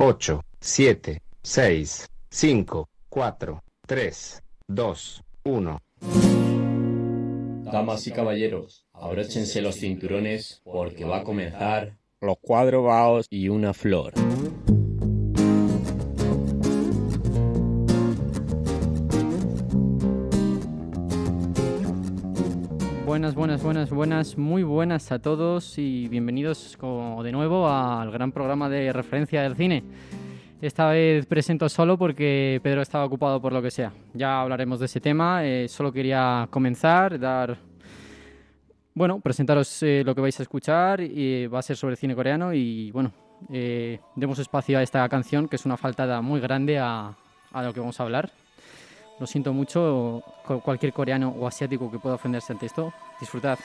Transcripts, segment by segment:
8, 7, 6, 5, 4, 3, 2, 1. Damas y caballeros, abróchense los cinturones porque va a comenzar los cuadros baos y una flor. Buenas, buenas, buenas, buenas, muy buenas a todos y bienvenidos de nuevo al gran programa de referencia del cine. Esta vez presento solo porque Pedro estaba ocupado por lo que sea. Ya hablaremos de ese tema. Eh, solo quería comenzar, dar. Bueno, presentaros eh, lo que vais a escuchar. Y va a ser sobre cine coreano. Y bueno, eh, demos espacio a esta canción que es una faltada muy grande a, a lo que vamos a hablar. Lo siento mucho, cualquier coreano o asiático que pueda ofenderse ante esto. Disfrutad.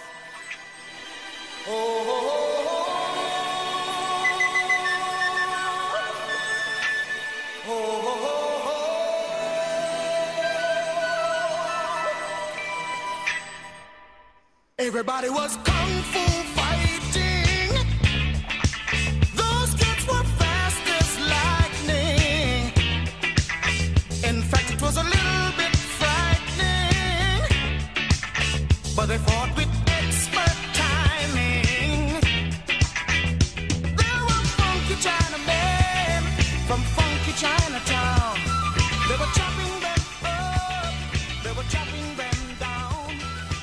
Everybody was kung fu But they fought with expert timing. There were funky Chinamen from funky Chinatown. They were chopping them up. They were chopping them down.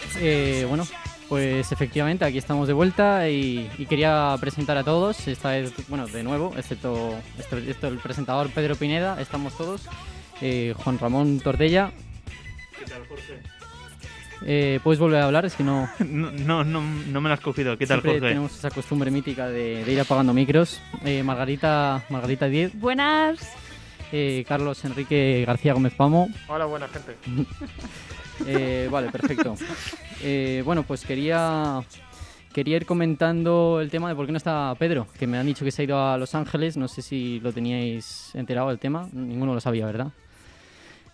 It's Eh, bueno, pues efectivamente aquí estamos de vuelta y, y quería presentar a todos, esta vez, bueno, de nuevo, excepto, excepto- excepto el presentador Pedro Pineda, estamos todos. Eh, Juan Ramón Tordella. ¿Qué tal, Jorge? Eh, ¿Puedes volver a hablar? Es que no, No, no, no, no me lo has cogido. ¿Qué tal, siempre Jorge? tenemos esa costumbre mítica de, de ir apagando micros. Eh, Margarita, Margarita Diez, Buenas. eh, Carlos Enrique García Gómez Pamo. Hola, buena gente. Eh, vale, perfecto. Eh, bueno, pues quería, quería ir comentando el tema de por qué no está Pedro, que me han dicho que se ha ido a Los Ángeles. No sé si lo teníais enterado del tema. Ninguno lo sabía, ¿verdad?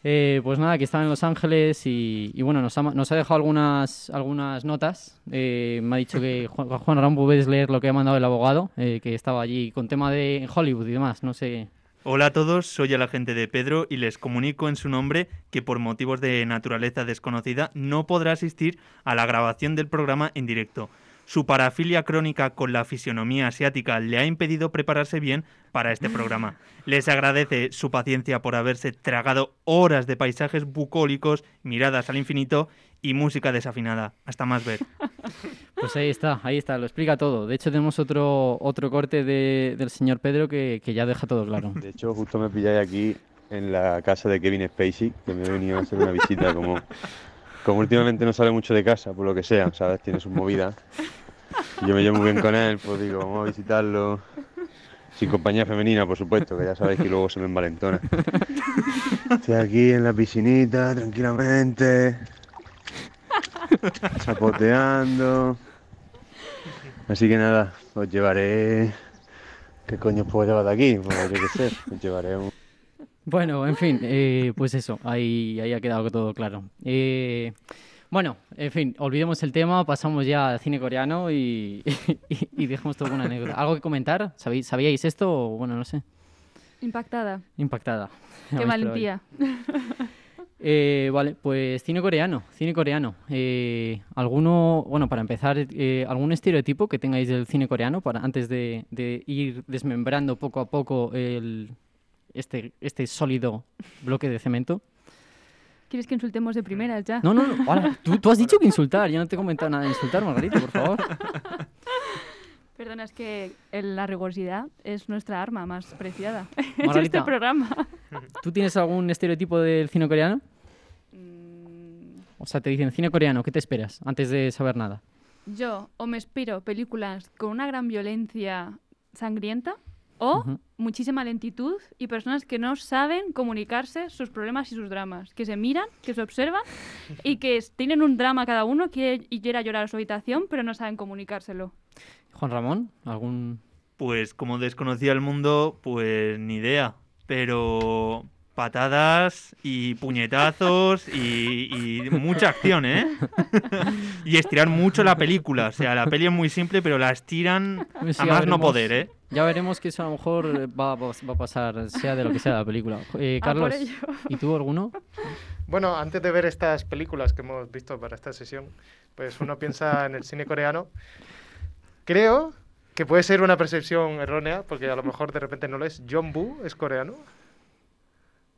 Eh, pues nada, que estaba en Los Ángeles y, y bueno, nos ha, nos ha dejado algunas, algunas notas. Eh, me ha dicho que Juan, Juan Ramón, puedes leer lo que ha mandado el abogado, eh, que estaba allí con tema de Hollywood y demás. No sé. Hola a todos, soy el agente de Pedro y les comunico en su nombre que por motivos de naturaleza desconocida no podrá asistir a la grabación del programa en directo. Su parafilia crónica con la fisionomía asiática le ha impedido prepararse bien para este programa. Les agradece su paciencia por haberse tragado horas de paisajes bucólicos, miradas al infinito y música desafinada. Hasta más ver. Pues ahí está, ahí está, lo explica todo. De hecho, tenemos otro, otro corte de- del señor Pedro que, que ya deja todo claro. De hecho, justo me pilláis aquí en la casa de Kevin Spacey, que me he venido a hacer una visita. Como, como últimamente no sale mucho de casa, por lo que sea, ¿sabes? Tiene sus movidas. Yo me llevo muy bien con él, pues digo, vamos a visitarlo. Sin compañía femenina, por supuesto, que ya sabéis que luego se me envalentona. Estoy aquí en la piscinita, tranquilamente. Chapoteando. Así que nada, os llevaré. ¿Qué coño os puedo llevar de aquí? Pues yo qué sé, os llevaré un. Bueno, en fin, eh, pues eso, ahí, ahí ha quedado todo claro. Eh, bueno, en fin, olvidemos el tema, pasamos ya al cine coreano y, y, y dejemos todo con una anécdota. ¿Algo que comentar? ¿Sabéis, ¿Sabíais esto? O, bueno, no sé, Impactada. impactada. Qué valentía. Eh, vale, pues cine coreano, cine coreano. Eh, ¿Alguno, bueno, para empezar, eh, algún estereotipo que tengáis del cine coreano para antes de, de ir desmembrando poco a poco el, este, este sólido bloque de cemento? ¿Quieres que insultemos de primeras ya? No, no, no. ahora, tú, tú has dicho que insultar. Yo no te he comentado nada de insultar, Margarita, por favor. Perdona, es que el- la rigurosidad es nuestra arma más preciada en este programa. ¿Tú tienes algún estereotipo del cine coreano? Mm, O sea, te dicen cine coreano, ¿qué te esperas antes de saber nada? Yo o me espero películas con una gran violencia sangrienta o muchísima lentitud y personas que no saben comunicarse sus problemas y sus dramas, que se miran, que se observan y que tienen un drama cada uno quiere, y quiere llorar a su habitación, pero no saben comunicárselo. Juan Ramón, ¿algún...? Pues como desconocía el mundo, pues ni idea. Pero patadas y puñetazos y, y mucha acción, ¿eh? y estirar mucho la película. O sea, la peli es muy simple, pero la estiran Pues a más no veremos. poder, ¿eh? Ya veremos que eso a lo mejor va, va- va a pasar, sea de lo que sea la película. Eh, A por Carlos. ¿y tú alguno? Bueno, antes de ver estas películas que hemos visto para esta sesión, pues uno piensa en el cine coreano. Creo que puede ser una percepción errónea, porque a lo mejor de repente no lo es. John Woo es coreano.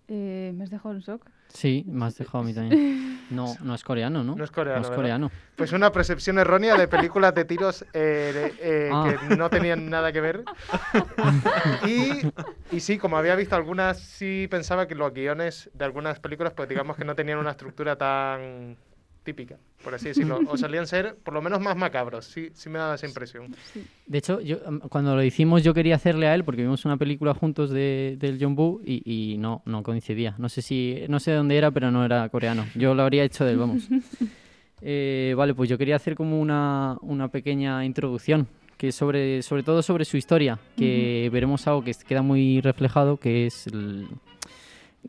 Eh, me has dejado en shock. Sí, me has dejado a mí también. No, no es coreano, ¿no? No es coreano, No es coreano. Pues una percepción errónea de películas de tiros eh, de- eh, Ah. que no tenían nada que ver. Y, y sí, como había visto algunas, sí pensaba que los guiones de algunas películas, pues digamos que no tenían una estructura tan típica, por así decirlo. O solían ser por lo menos más macabros, sí, sí me daba esa impresión. De hecho, yo, cuando lo hicimos yo quería hacerle a él porque vimos una película juntos de, del John Woo y, y no, no coincidía. No sé si, no sé dónde era, pero no era coreano. Yo lo habría hecho de él, vamos. Eh, vale, pues yo quería hacer como una, una pequeña introducción, que sobre, sobre todo sobre su historia, que veremos algo que queda muy reflejado, que es el-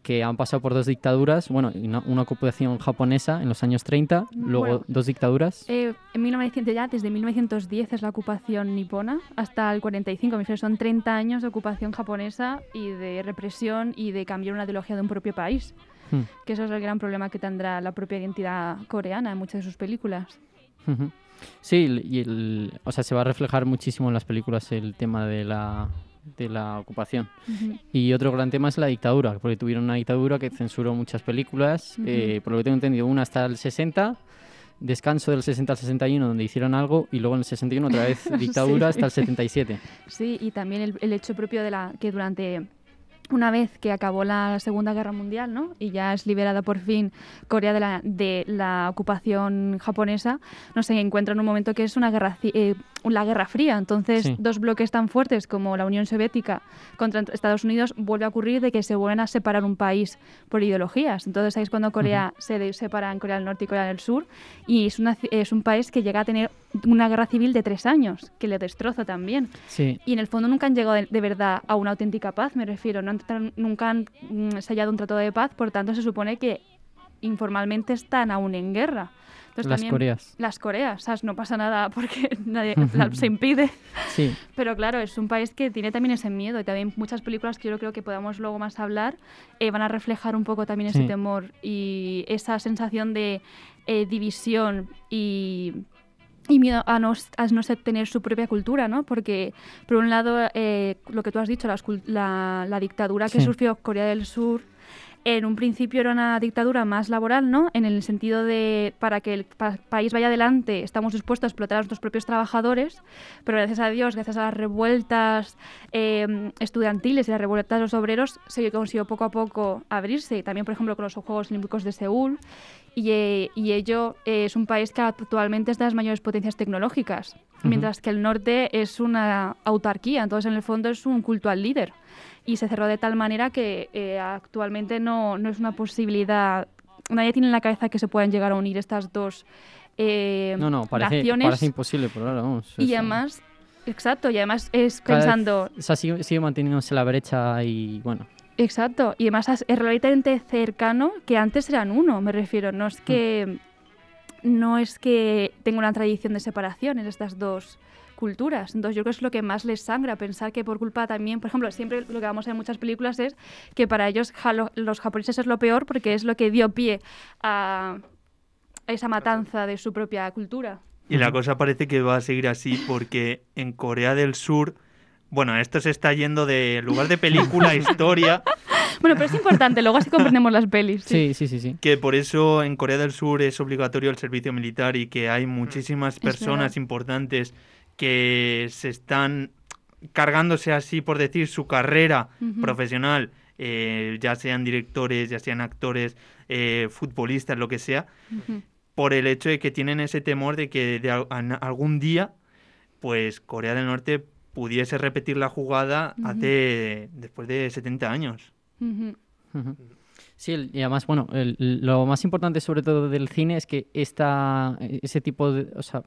que han pasado por dos dictaduras, bueno, una, una ocupación japonesa en los años 30, luego Bueno. dos dictaduras. Eh, en 1900 ya, desde 1910 es la ocupación nipona hasta el 45, me son 30 años de ocupación japonesa y de represión y de cambiar una ideología de un propio país. Hmm. Que eso es el gran problema que tendrá la propia identidad coreana en muchas de sus películas. Sí, y el, o sea, se va a reflejar muchísimo en las películas el tema de la, de la ocupación. Ujú. Y otro gran tema es la dictadura, porque tuvieron una dictadura que censuró muchas películas, Ujú. eh, por lo que tengo entendido, una hasta el 60, descanso del 60 al 61 donde hicieron algo, y luego en el 61 otra vez dictadura Sí. hasta el 77. Sí, y también el, el hecho propio de la que durante una vez que acabó la Segunda Guerra Mundial, ¿no? Y ya es liberada por fin Corea de la, de la ocupación japonesa, no se encuentra en un momento que es una guerra, eh, la Guerra Fría. Entonces, Sí. dos bloques tan fuertes como la Unión Soviética contra Estados Unidos vuelve a ocurrir de que se vuelven a separar un país por ideologías. Entonces, ahí es cuando Corea se separa en Corea del Norte y Corea del Sur y es, una, es un país que llega a tener una guerra civil de tres años, que le destroza también. Sí, Y en el fondo nunca han llegado de, de verdad a una auténtica paz, me refiero. No han nunca han mm, sellado un tratado de paz, por tanto se supone que informalmente están aún en guerra. Entonces, las también- Coreas. Las Coreas, ¿sabes? No pasa nada porque nadie la- se impide. Sí, Pero claro, es un país que tiene también ese miedo y también muchas películas que yo creo que podamos luego más hablar eh, van a reflejar un poco también ese Sí. temor y esa sensación de eh, división y, y miedo a no, a no ser- tener su propia cultura, ¿no? Porque por un lado, eh, lo que tú has dicho, cul- la, la dictadura que Sí. sufrió Corea del Sur en un principio era una dictadura más laboral, ¿no? En el sentido de para que el pa- país vaya adelante estamos dispuestos a explotar a nuestros propios trabajadores, pero gracias a Dios, gracias a las revueltas eh, estudiantiles y las revueltas de los obreros, se consiguió poco a poco abrirse. También, por ejemplo, con los Juegos Olímpicos de Seúl. Y, eh, y ello eh, es un país que actualmente es de las mayores potencias tecnológicas, mientras que el norte es una autarquía, entonces en el fondo es un culto al líder. Y se cerró de tal manera que eh, actualmente no, no es una posibilidad, nadie tiene en la cabeza que se puedan llegar a unir estas dos eh, no, no, parece, naciones. parece imposible por ahora, vamos. y además, exacto, y además es Cada vez- pensando, o sea, sigue, sigue manteniéndose la brecha y bueno, Exacto, y además es relativamente cercano que antes eran uno, me refiero, no es que no es que tenga una tradición de separación en estas dos culturas. Entonces yo creo que es lo que más les sangra, pensar que por culpa también, por ejemplo, siempre lo que vamos a ver en muchas películas es que para ellos jalo- los japoneses es lo peor porque es lo que dio pie a a esa matanza de su propia cultura. Y la cosa parece que va a seguir así porque en Corea del Sur, bueno, esto se está yendo de lugar de película a historia, Bueno, pero es importante, luego así comprendemos las pelis. sí, sí, sí, sí. que por eso en Corea del Sur es obligatorio el servicio militar y que hay muchísimas personas importantes que se están cargándose así, por decir, su carrera profesional, eh, ya sean directores, ya sean actores, eh, futbolistas, lo que sea, por el hecho de que tienen ese temor de que de algún día, pues Corea del Norte pudiese repetir la jugada Ujú. hace después de 70 años. Ujú. Ujú. Sí, el- y además, bueno, el- lo más importante sobre todo del cine es que esta, ese tipo de, o sea,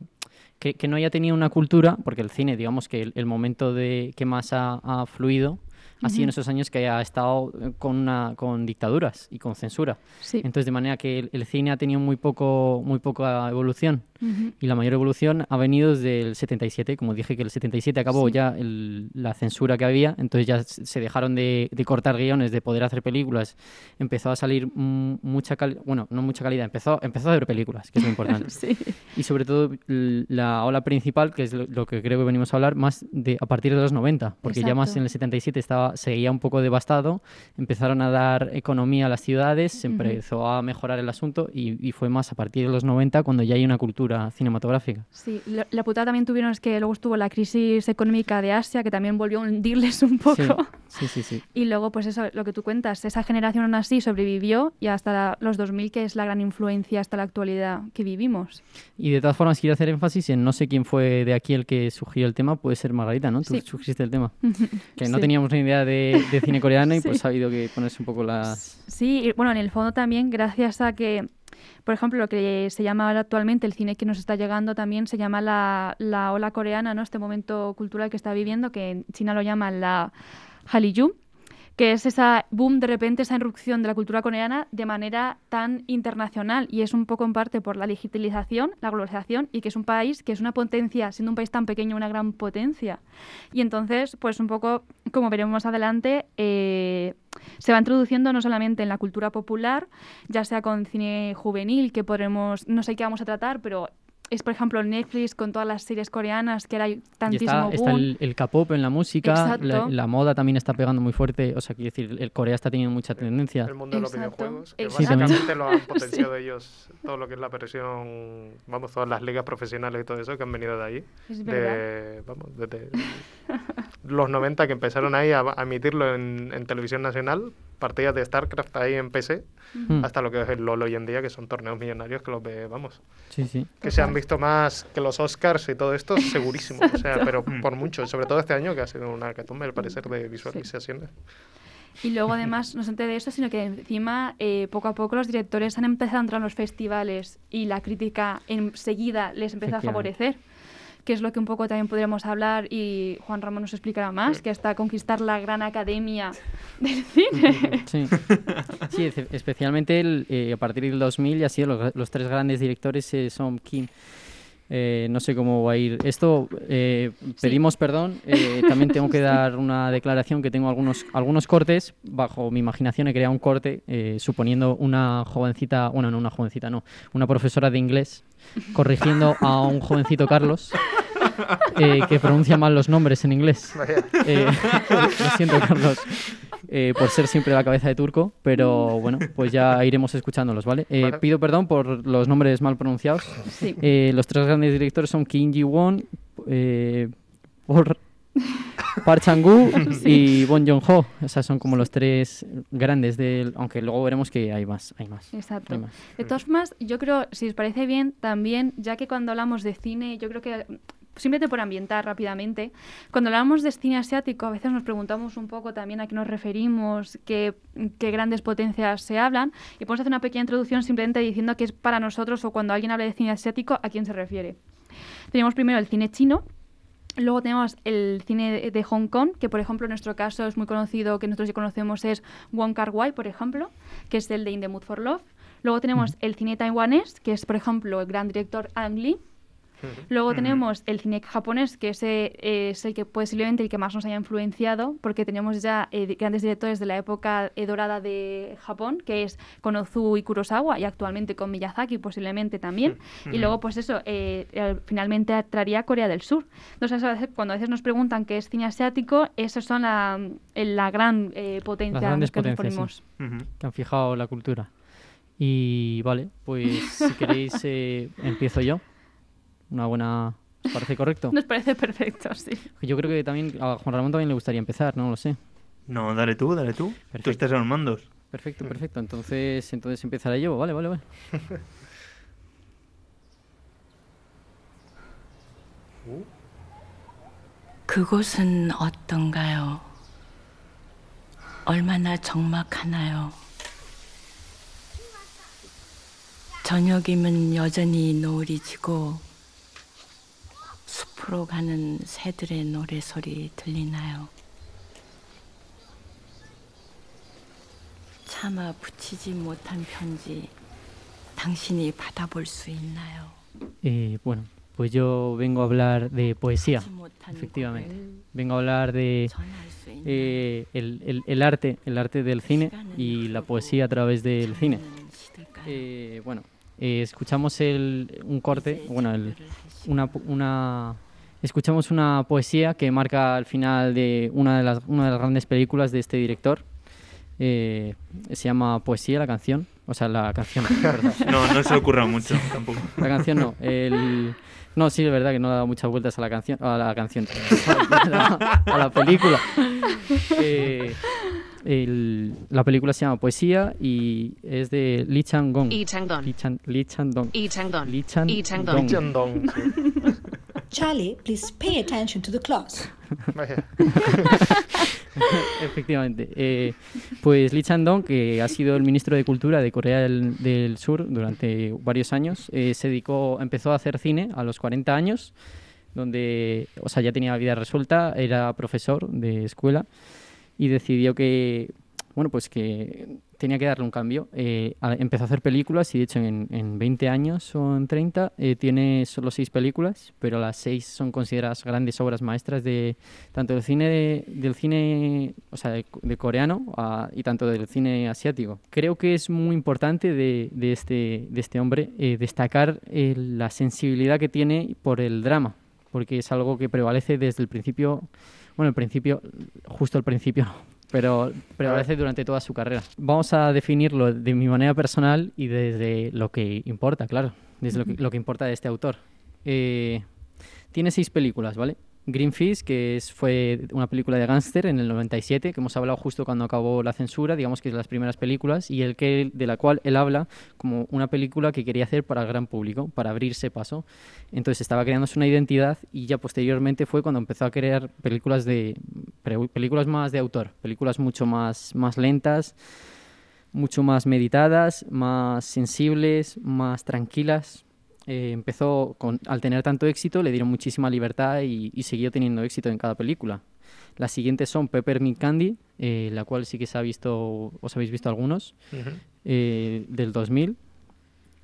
que, que no haya tenido una cultura, porque el cine, digamos que el, el momento de que más ha, ha fluido así en esos años que ha estado con, una, con dictaduras y con censura. Sí. Entonces, de manera que el, el cine ha tenido muy, poco, muy poca evolución. Ujú. Y la mayor evolución ha venido desde el 77. Como dije que el 77 acabó Sí. ya el- la censura que había, entonces ya se dejaron de, de cortar guiones, de poder hacer películas. Empezó a salir mucha calidad, bueno, no mucha calidad, empezó, empezó a hacer películas, que es lo importante. Sí. Y sobre todo la ola principal, que es lo, lo que creo que venimos a hablar, más de a partir de los 90, porque ya más Exacto. en el 77 estaba, seguía un poco devastado, empezaron a dar economía a las ciudades, se Ujú. empezó a mejorar el asunto y, y fue más a partir de los 90 cuando ya hay una cultura cinematográfica. Sí, la, la putada también tuvieron es que luego estuvo la crisis económica de Asia, que también volvió a hundirles un poco. Sí, sí, sí. sí. Y luego, pues eso, lo que tú cuentas, esa generación aún así sobrevivió y hasta la- los 2000, que es la gran influencia hasta la actualidad que vivimos. Y de todas formas quiero hacer énfasis en no sé quién fue de aquí el que sugirió el tema, puede ser Margarita, ¿no? Tú Sí. sugeriste el tema. Que no Sí. teníamos ni idea de, de cine coreano y pues ha habido que ponerse un poco las... Sí, y bueno, en el fondo también, gracias a que, por ejemplo, lo que se llama ahora actualmente el cine que nos está llegando también se llama la, la ola coreana, ¿no? Este momento cultural que está viviendo, que en China lo llaman la Hallyu, que es esa boom, de repente, esa irrupción de la cultura coreana de manera tan internacional y es un poco en parte por la digitalización, la globalización y que es un país que es una potencia, siendo un país tan pequeño, una gran potencia. Y entonces, pues un poco, como veremos adelante, eh, se va introduciendo no solamente en la cultura popular, ya sea con cine juvenil, que podremos, no sé qué vamos a tratar, pero es, por ejemplo, Netflix con todas las series coreanas, que era Y tantísimo está, está boom. el, el K-pop en la música, la, Exacto. la moda también está pegando muy fuerte, o sea, quiero decir, el Corea está teniendo mucha tendencia. El mundo de los Exacto. videojuegos, que Sí, también. básicamente lo han potenciado ellos, todo lo que es la presión, vamos, todas las ligas profesionales y todo eso que han venido de ahí. Es verdad. de, vamos, desde los 90 que empezaron ahí a, a emitirlo en, en televisión nacional, partidas de StarCraft ahí en PC, Mm, hasta lo que es el LoL hoy en día, que son torneos millonarios que los ve, vamos, Sí, sí. que se han visto más que los Oscars y todo esto, segurísimo, o sea, pero por mucho, sobre todo este año que ha sido una hecatombe al parecer de visualizaciones. Y luego además no solamente de eso, sino que encima eh, poco a poco los directores han empezado a entrar en los festivales y la crítica enseguida les empieza a favorecer, que es lo que un poco también podríamos hablar y Juan Ramón nos explicará más, que hasta conquistar la gran academia del cine. Sí, sí especialmente el, eh, a partir del 2000 ya sido los, los tres grandes directores eh, son Kim. Eh, no sé cómo va a ir esto. eh, pedimos perdón. eh, también tengo que dar una declaración que tengo algunos, algunos cortes. Bajo mi imaginación he creado un corte eh, suponiendo una jovencita, bueno, no una jovencita, no, una profesora de inglés corrigiendo a un jovencito Carlos eh, que pronuncia mal los nombres en inglés. Lo siento, Carlos, eh, por ser siempre la cabeza de turco, pero bueno, pues ya iremos escuchándolos, ¿vale? Eh, Vale. Pido perdón por los nombres mal pronunciados. Sí. Eh, los tres grandes directores son Kim Ji-won, eh, Paul- Park Chan-gu y Bon Joon-ho. O sea, son como los tres grandes del... Aunque luego veremos que hay más, hay más. Exacto. Hay más. De todas formas, yo creo, si os parece bien, también, ya que cuando hablamos de cine, yo creo que simplemente por ambientar rápidamente, cuando hablamos de cine asiático, a veces nos preguntamos un poco también a qué nos referimos, qué, qué grandes potencias se hablan, y podemos hacer una pequeña introducción simplemente diciendo que es para nosotros o cuando alguien habla de cine asiático, a quién se refiere. Tenemos primero el cine chino, Luego tenemos el cine de, Hong Kong, que por ejemplo en nuestro caso es muy conocido, que nosotros ya conocemos, es Wong Kar Wai, por ejemplo, que es el de In the Mood for Love. Luego tenemos el cine taiwanés, que es por ejemplo el gran director Ang Lee. Luego tenemos el cine japonés, que ese eh, es el que posiblemente el que más nos haya influenciado, porque tenemos ya eh, grandes directores de la época eh, dorada de Japón, que es Konozu y Kurosawa, y actualmente con Miyazaki posiblemente también. Y luego, pues eso, eh, finalmente traería Corea del Sur. Entonces, a veces- cuando a veces nos preguntan qué es cine asiático, esos son la, eh, la gran eh, potencia Las grandes que nos potencias, sí. ponemos. Que han fijado la cultura. Y vale, pues si queréis eh, empiezo yo. Una buena... ¿Os parece correcto? Nos parece perfecto, sí. Yo creo que también a Juan Ramón también le gustaría empezar, no lo sé. No, dale tú, dale tú. Tú Perfecto. estás en los mandos. Perfecto, perfecto. Entonces, entonces empezaré yo. Vale, vale, vale. 그곳은 어떤가요? 얼마나 적막하나요? 저녁이면 여전히 노을이 지고 숲으로 가는 새들의 노래소리 들리나요? 하나 붙이지 못한 편지 당신이 받아볼 수 있나요? Eh, bueno, pues yo vengo a hablar de poesía, 하지 못한 efectivamente. 곡을 Vengo a hablar de 전할 수 있나요? eh, el, el- el arte, el arte del cine y la poesía a través del cine. 저는 시들까요? Eh, bueno, eh, escuchamos el, un corte, 이제 bueno, el, 작별을 하시고 una, una, escuchamos una poesía que marca el final de una de las, una de las grandes películas de este director. Eh, se llama Poesía, la canción. O sea, la canción. perdón. No, no se le ocurra mucho tampoco. La canción no. El... No, sí, es verdad que no he dado muchas vueltas a la canción. A la canción. a, la, a la película. Eh, el- la película se llama Poesía y es de Lee Chang-gong. Lee Chang-dong. Lee Chan- Lee Chang-dong. Lee Chang-dong. Lee Chan- Lee Chang-dong. Sí. Charlie, please pay attention to the class. Efectivamente. Eh, pues Lee Chan-dong, que ha sido el ministro de Cultura de Corea del, del Sur durante varios años, eh, se dedicó, empezó a hacer cine a los 40 años, donde, o sea, ya tenía vida resuelta, era profesor de escuela y decidió que, bueno, pues que tenía que darle un cambio. Eh, empezó a hacer películas y de hecho en, en 20 años o en 30 eh, tiene solo seis películas, pero las seis son consideradas grandes obras maestras de tanto del cine de- del cine, o sea, de, de coreano a- y tanto del cine asiático. Creo que es muy importante de, de este, de este hombre eh, destacar eh, la sensibilidad que tiene por el drama, porque es algo que prevalece desde el principio, bueno, el principio, justo al principio, pero prevalece durante toda su carrera. Vamos a definirlo de mi manera personal y desde lo que importa, claro, desde lo que, lo que importa de este autor. Eh, tiene seis películas, ¿vale? Greenfish, que es, fue una película de gángster en el 97, que hemos hablado justo cuando acabó la censura, digamos que es de las primeras películas, y el que, de la cual él habla como una película que quería hacer para el gran público, para abrirse paso. Entonces estaba creándose una identidad y ya posteriormente fue cuando empezó a crear películas de películas más de autor, películas mucho más, más lentas, mucho más meditadas, más sensibles, más tranquilas. Eh, empezó con, al tener tanto éxito, le dieron muchísima libertad y, y siguió teniendo éxito en cada película. Las siguientes son Peppermint Candy, eh, la cual sí que se ha visto, os habéis visto algunos, Ujú. eh, del 2000,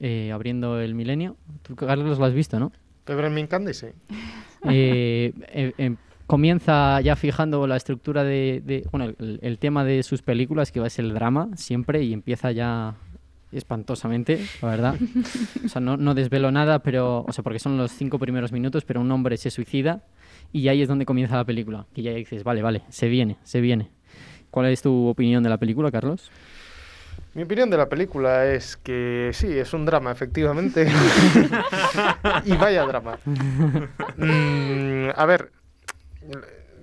eh, abriendo el milenio. Tú, Carlos, lo has visto, ¿no? Peppermint Candy, sí. eh, eh, comienza ya fijando la estructura de, de- bueno, el, el tema de sus películas, que va a ser el drama siempre, y empieza ya espantosamente, la verdad. O sea, no, no desvelo nada, pero, o sea, porque son los cinco primeros minutos, pero un hombre se suicida y ahí es donde comienza la película. Y ya dices, vale, vale, se viene, se viene. ¿Cuál es tu opinión de la película, Carlos? Mi opinión de la película es que sí, es un drama, efectivamente. y vaya drama. Mm, a ver,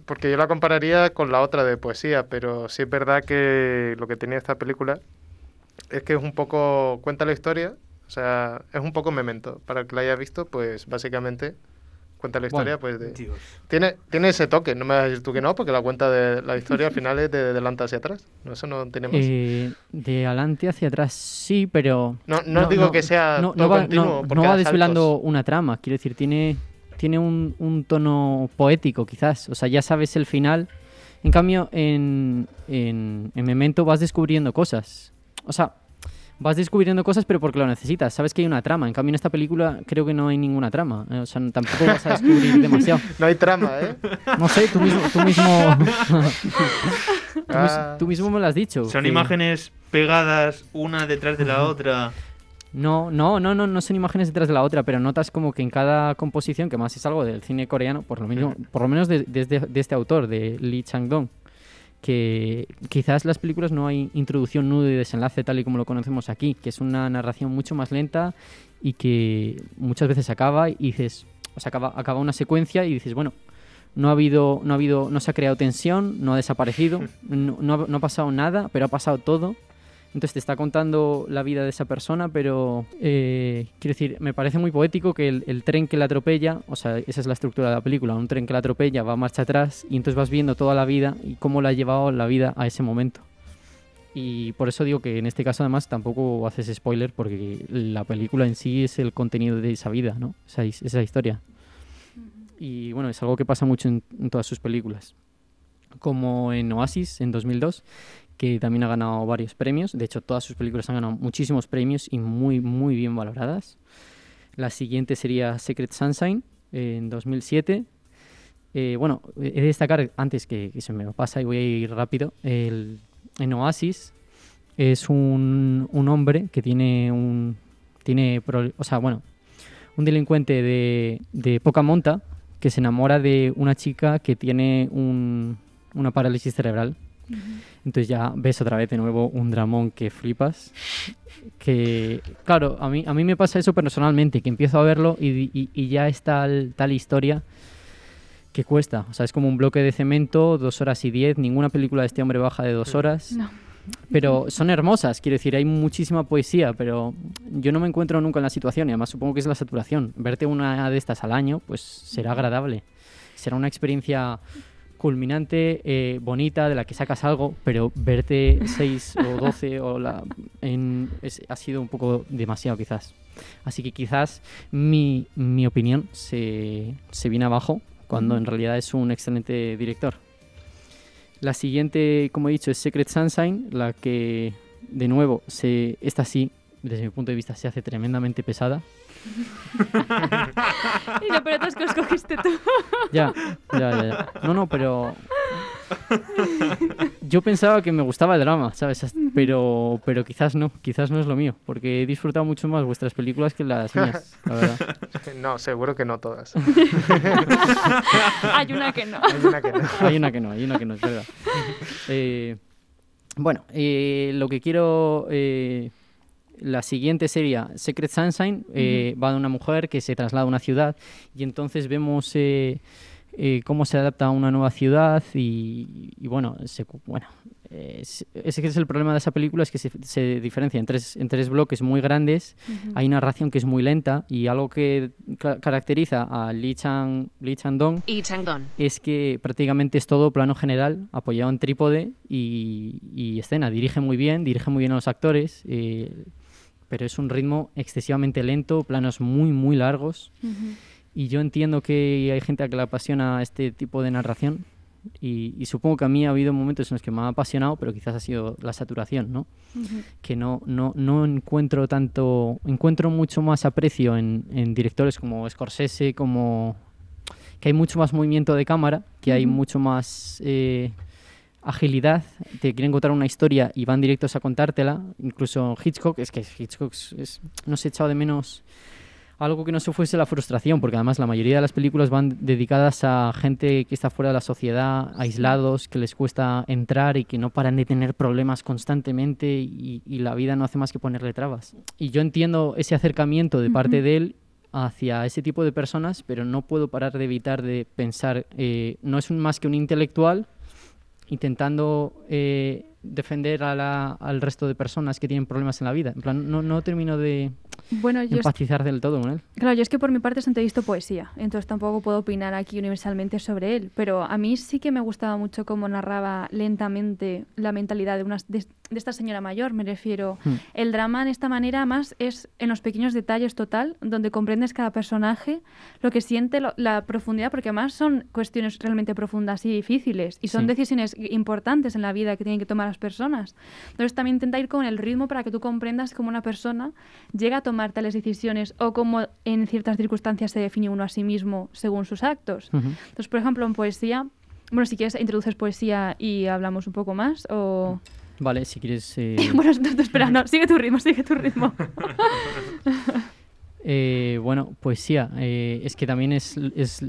porque yo la compararía con la otra de poesía, pero sí es verdad que lo que tenía esta película es que es un poco, cuenta la historia, o sea, es un poco memento. Para el que la haya visto, pues básicamente cuenta la historia, pues de... Dios. Tiene, tiene ese toque, no me vas a decir tú que no, porque la cuenta de la historia al final es de delante hacia atrás. No, eso no tiene más. Eh, de adelante hacia atrás sí, pero... No- no digo que sea no, todo no va, continuo, no- porque no va da desvelando saltos. una trama, quiero decir, tiene, tiene un, un tono poético quizás, o sea, ya sabes el final. En cambio, en, en, en Memento vas descubriendo cosas. O sea, vas descubriendo cosas pero porque lo necesitas, sabes que hay una trama. En cambio, en esta película creo que no hay ninguna trama, eh, o sea, tampoco vas a descubrir demasiado. No hay trama, ¿eh? No sé, tú mismo, tú mismo, tú, mis- Ah. tú mismo me lo has dicho. Son que- imágenes pegadas una detrás de la otra. No, no, no, no, no son imágenes detrás de la otra, pero notas como que en cada composición, que más es algo del cine coreano, por lo menos, por lo menos de, desde- de este autor, de Lee Chang-dong, que quizás las películas no hay introducción, nudo y desenlace tal y como lo conocemos aquí, que es una narración mucho más lenta y que muchas veces acaba y dices, o sea, acaba, acaba una secuencia y dices, bueno, no ha habido, no ha habido, no se ha creado tensión, no ha desaparecido, no, no ha, no ha pasado nada, pero ha pasado todo. Entonces te está contando la vida de esa persona, pero eh, quiero decir, me parece muy poético que el, el tren que la atropella, o sea, esa es la estructura de la película, un tren que la atropella va marcha atrás y entonces vas viendo toda la vida y cómo la ha llevado la vida a ese momento. Y por eso digo que en este caso además tampoco haces spoiler porque la película en sí es el contenido de esa vida, ¿no? Esa, esa historia. Y bueno, es algo que pasa mucho en, en todas sus películas. Como en Oasis en 2002, que también ha ganado varios premios. De hecho, todas sus películas han ganado muchísimos premios y muy, muy bien valoradas. La siguiente sería Secret Sunshine en 2007. Eh, bueno, he de destacar antes que, se me pasa y voy a ir rápido. En Oasis es un, un hombre que tiene un. Tiene, o sea, bueno, un delincuente de, de poca monta que se enamora de una chica que tiene un- una parálisis cerebral. Entonces ya ves otra vez de nuevo un dramón que flipas. Que, claro, a mí, a mí me pasa eso personalmente, que empiezo a verlo y, y- y ya es tal, tal historia que cuesta. O sea, es como un bloque de cemento, dos horas y diez. Ninguna película de este hombre baja de dos horas. No. Pero son hermosas, quiero decir, hay muchísima poesía, pero yo no me encuentro nunca en la situación y además supongo que es la saturación. Verte una de estas al año, pues será agradable. Será una experiencia culminante, eh, bonita, de la que sacas algo, pero verte 6 o 12 o la, en, es- ha sido un poco demasiado quizás. Así que quizás mi, mi opinión se, se viene abajo cuando en realidad es un excelente director. La siguiente, como he dicho, es Secret Sunshine, la que, de nuevo, se, esta sí, desde mi punto de vista, se hace tremendamente pesada. Y lo peor de todo es que lo escogiste tú. Ya, ya, ya, ya. No, no, pero. Yo pensaba que me gustaba el drama, ¿sabes? Pero, pero quizás no, quizás no es lo mío, porque he disfrutado mucho más vuestras películas que las mías, la verdad. No, seguro que no todas. Hay una que no. Hay una que no. Hay una que no, hay una que no, es verdad. Eh, bueno, eh, lo que quiero. eh, la siguiente sería Secret Sunshine. eh, Va de una mujer que se traslada a una ciudad y entonces vemos eh, eh, cómo se adapta a una nueva ciudad y, y bueno, se bueno es- ese es el problema de esa película es que se, se diferencia en tres, en tres bloques muy grandes. Hay narración que es muy lenta y algo que ca- caracteriza a Lee Chang, Lee Chang-dong Y Changdon. es que prácticamente es todo plano general, apoyado en trípode y, y escena. Dirige muy bien, dirige muy bien a los actores, eh, pero es un ritmo excesivamente lento, planos muy, muy largos. Y yo entiendo que hay gente a que le apasiona este tipo de narración. Y, y supongo que a mí ha habido momentos en los que me ha apasionado, pero quizás ha sido la saturación, ¿no? que no, no, no encuentro tanto, encuentro mucho más aprecio en, en directores como Scorsese, como que hay mucho más movimiento de cámara, que hay mucho más eh, agilidad, te quieren contar una historia y van directos a contártela, incluso Hitchcock, es que Hitchcock es, no se he echado de menos algo que no se fuese la frustración, porque además la mayoría de las películas van dedicadas a gente que está fuera de la sociedad, aislados, que les cuesta entrar y que no paran de tener problemas constantemente y, y la vida no hace más que ponerle trabas. Y yo entiendo ese acercamiento de parte Ujú. de él hacia ese tipo de personas, pero no puedo parar de evitar de pensar, eh, no es un, más que un intelectual intentando eh, defender a la- al resto de personas que tienen problemas en la vida. En plan, no, no termino de Bueno, yo empatizar del todo con él. Claro, yo es que por mi parte siempre he visto poesía, entonces tampoco puedo opinar aquí universalmente sobre él, pero a mí sí que me gustaba mucho cómo narraba lentamente la mentalidad de, una, de, de esta señora mayor, me refiero. Hmm. El drama en esta manera más es en los pequeños detalles total, donde comprendes cada personaje, lo que siente, lo- la profundidad, porque además son cuestiones realmente profundas y difíciles, y son Sí. decisiones importantes en la vida que tienen que tomar las personas. Entonces también intenta ir con el ritmo para que tú comprendas cómo una persona llega a tomar tales decisiones o cómo en ciertas circunstancias se define uno a sí mismo según sus actos. Entonces, por ejemplo, en poesía, bueno, si quieres introduces poesía y hablamos un poco más o... Vale, si quieres... eh, bueno, no, espera, no, sigue tu ritmo, sigue tu ritmo. Eh, bueno, poesía. eh, es que también es, es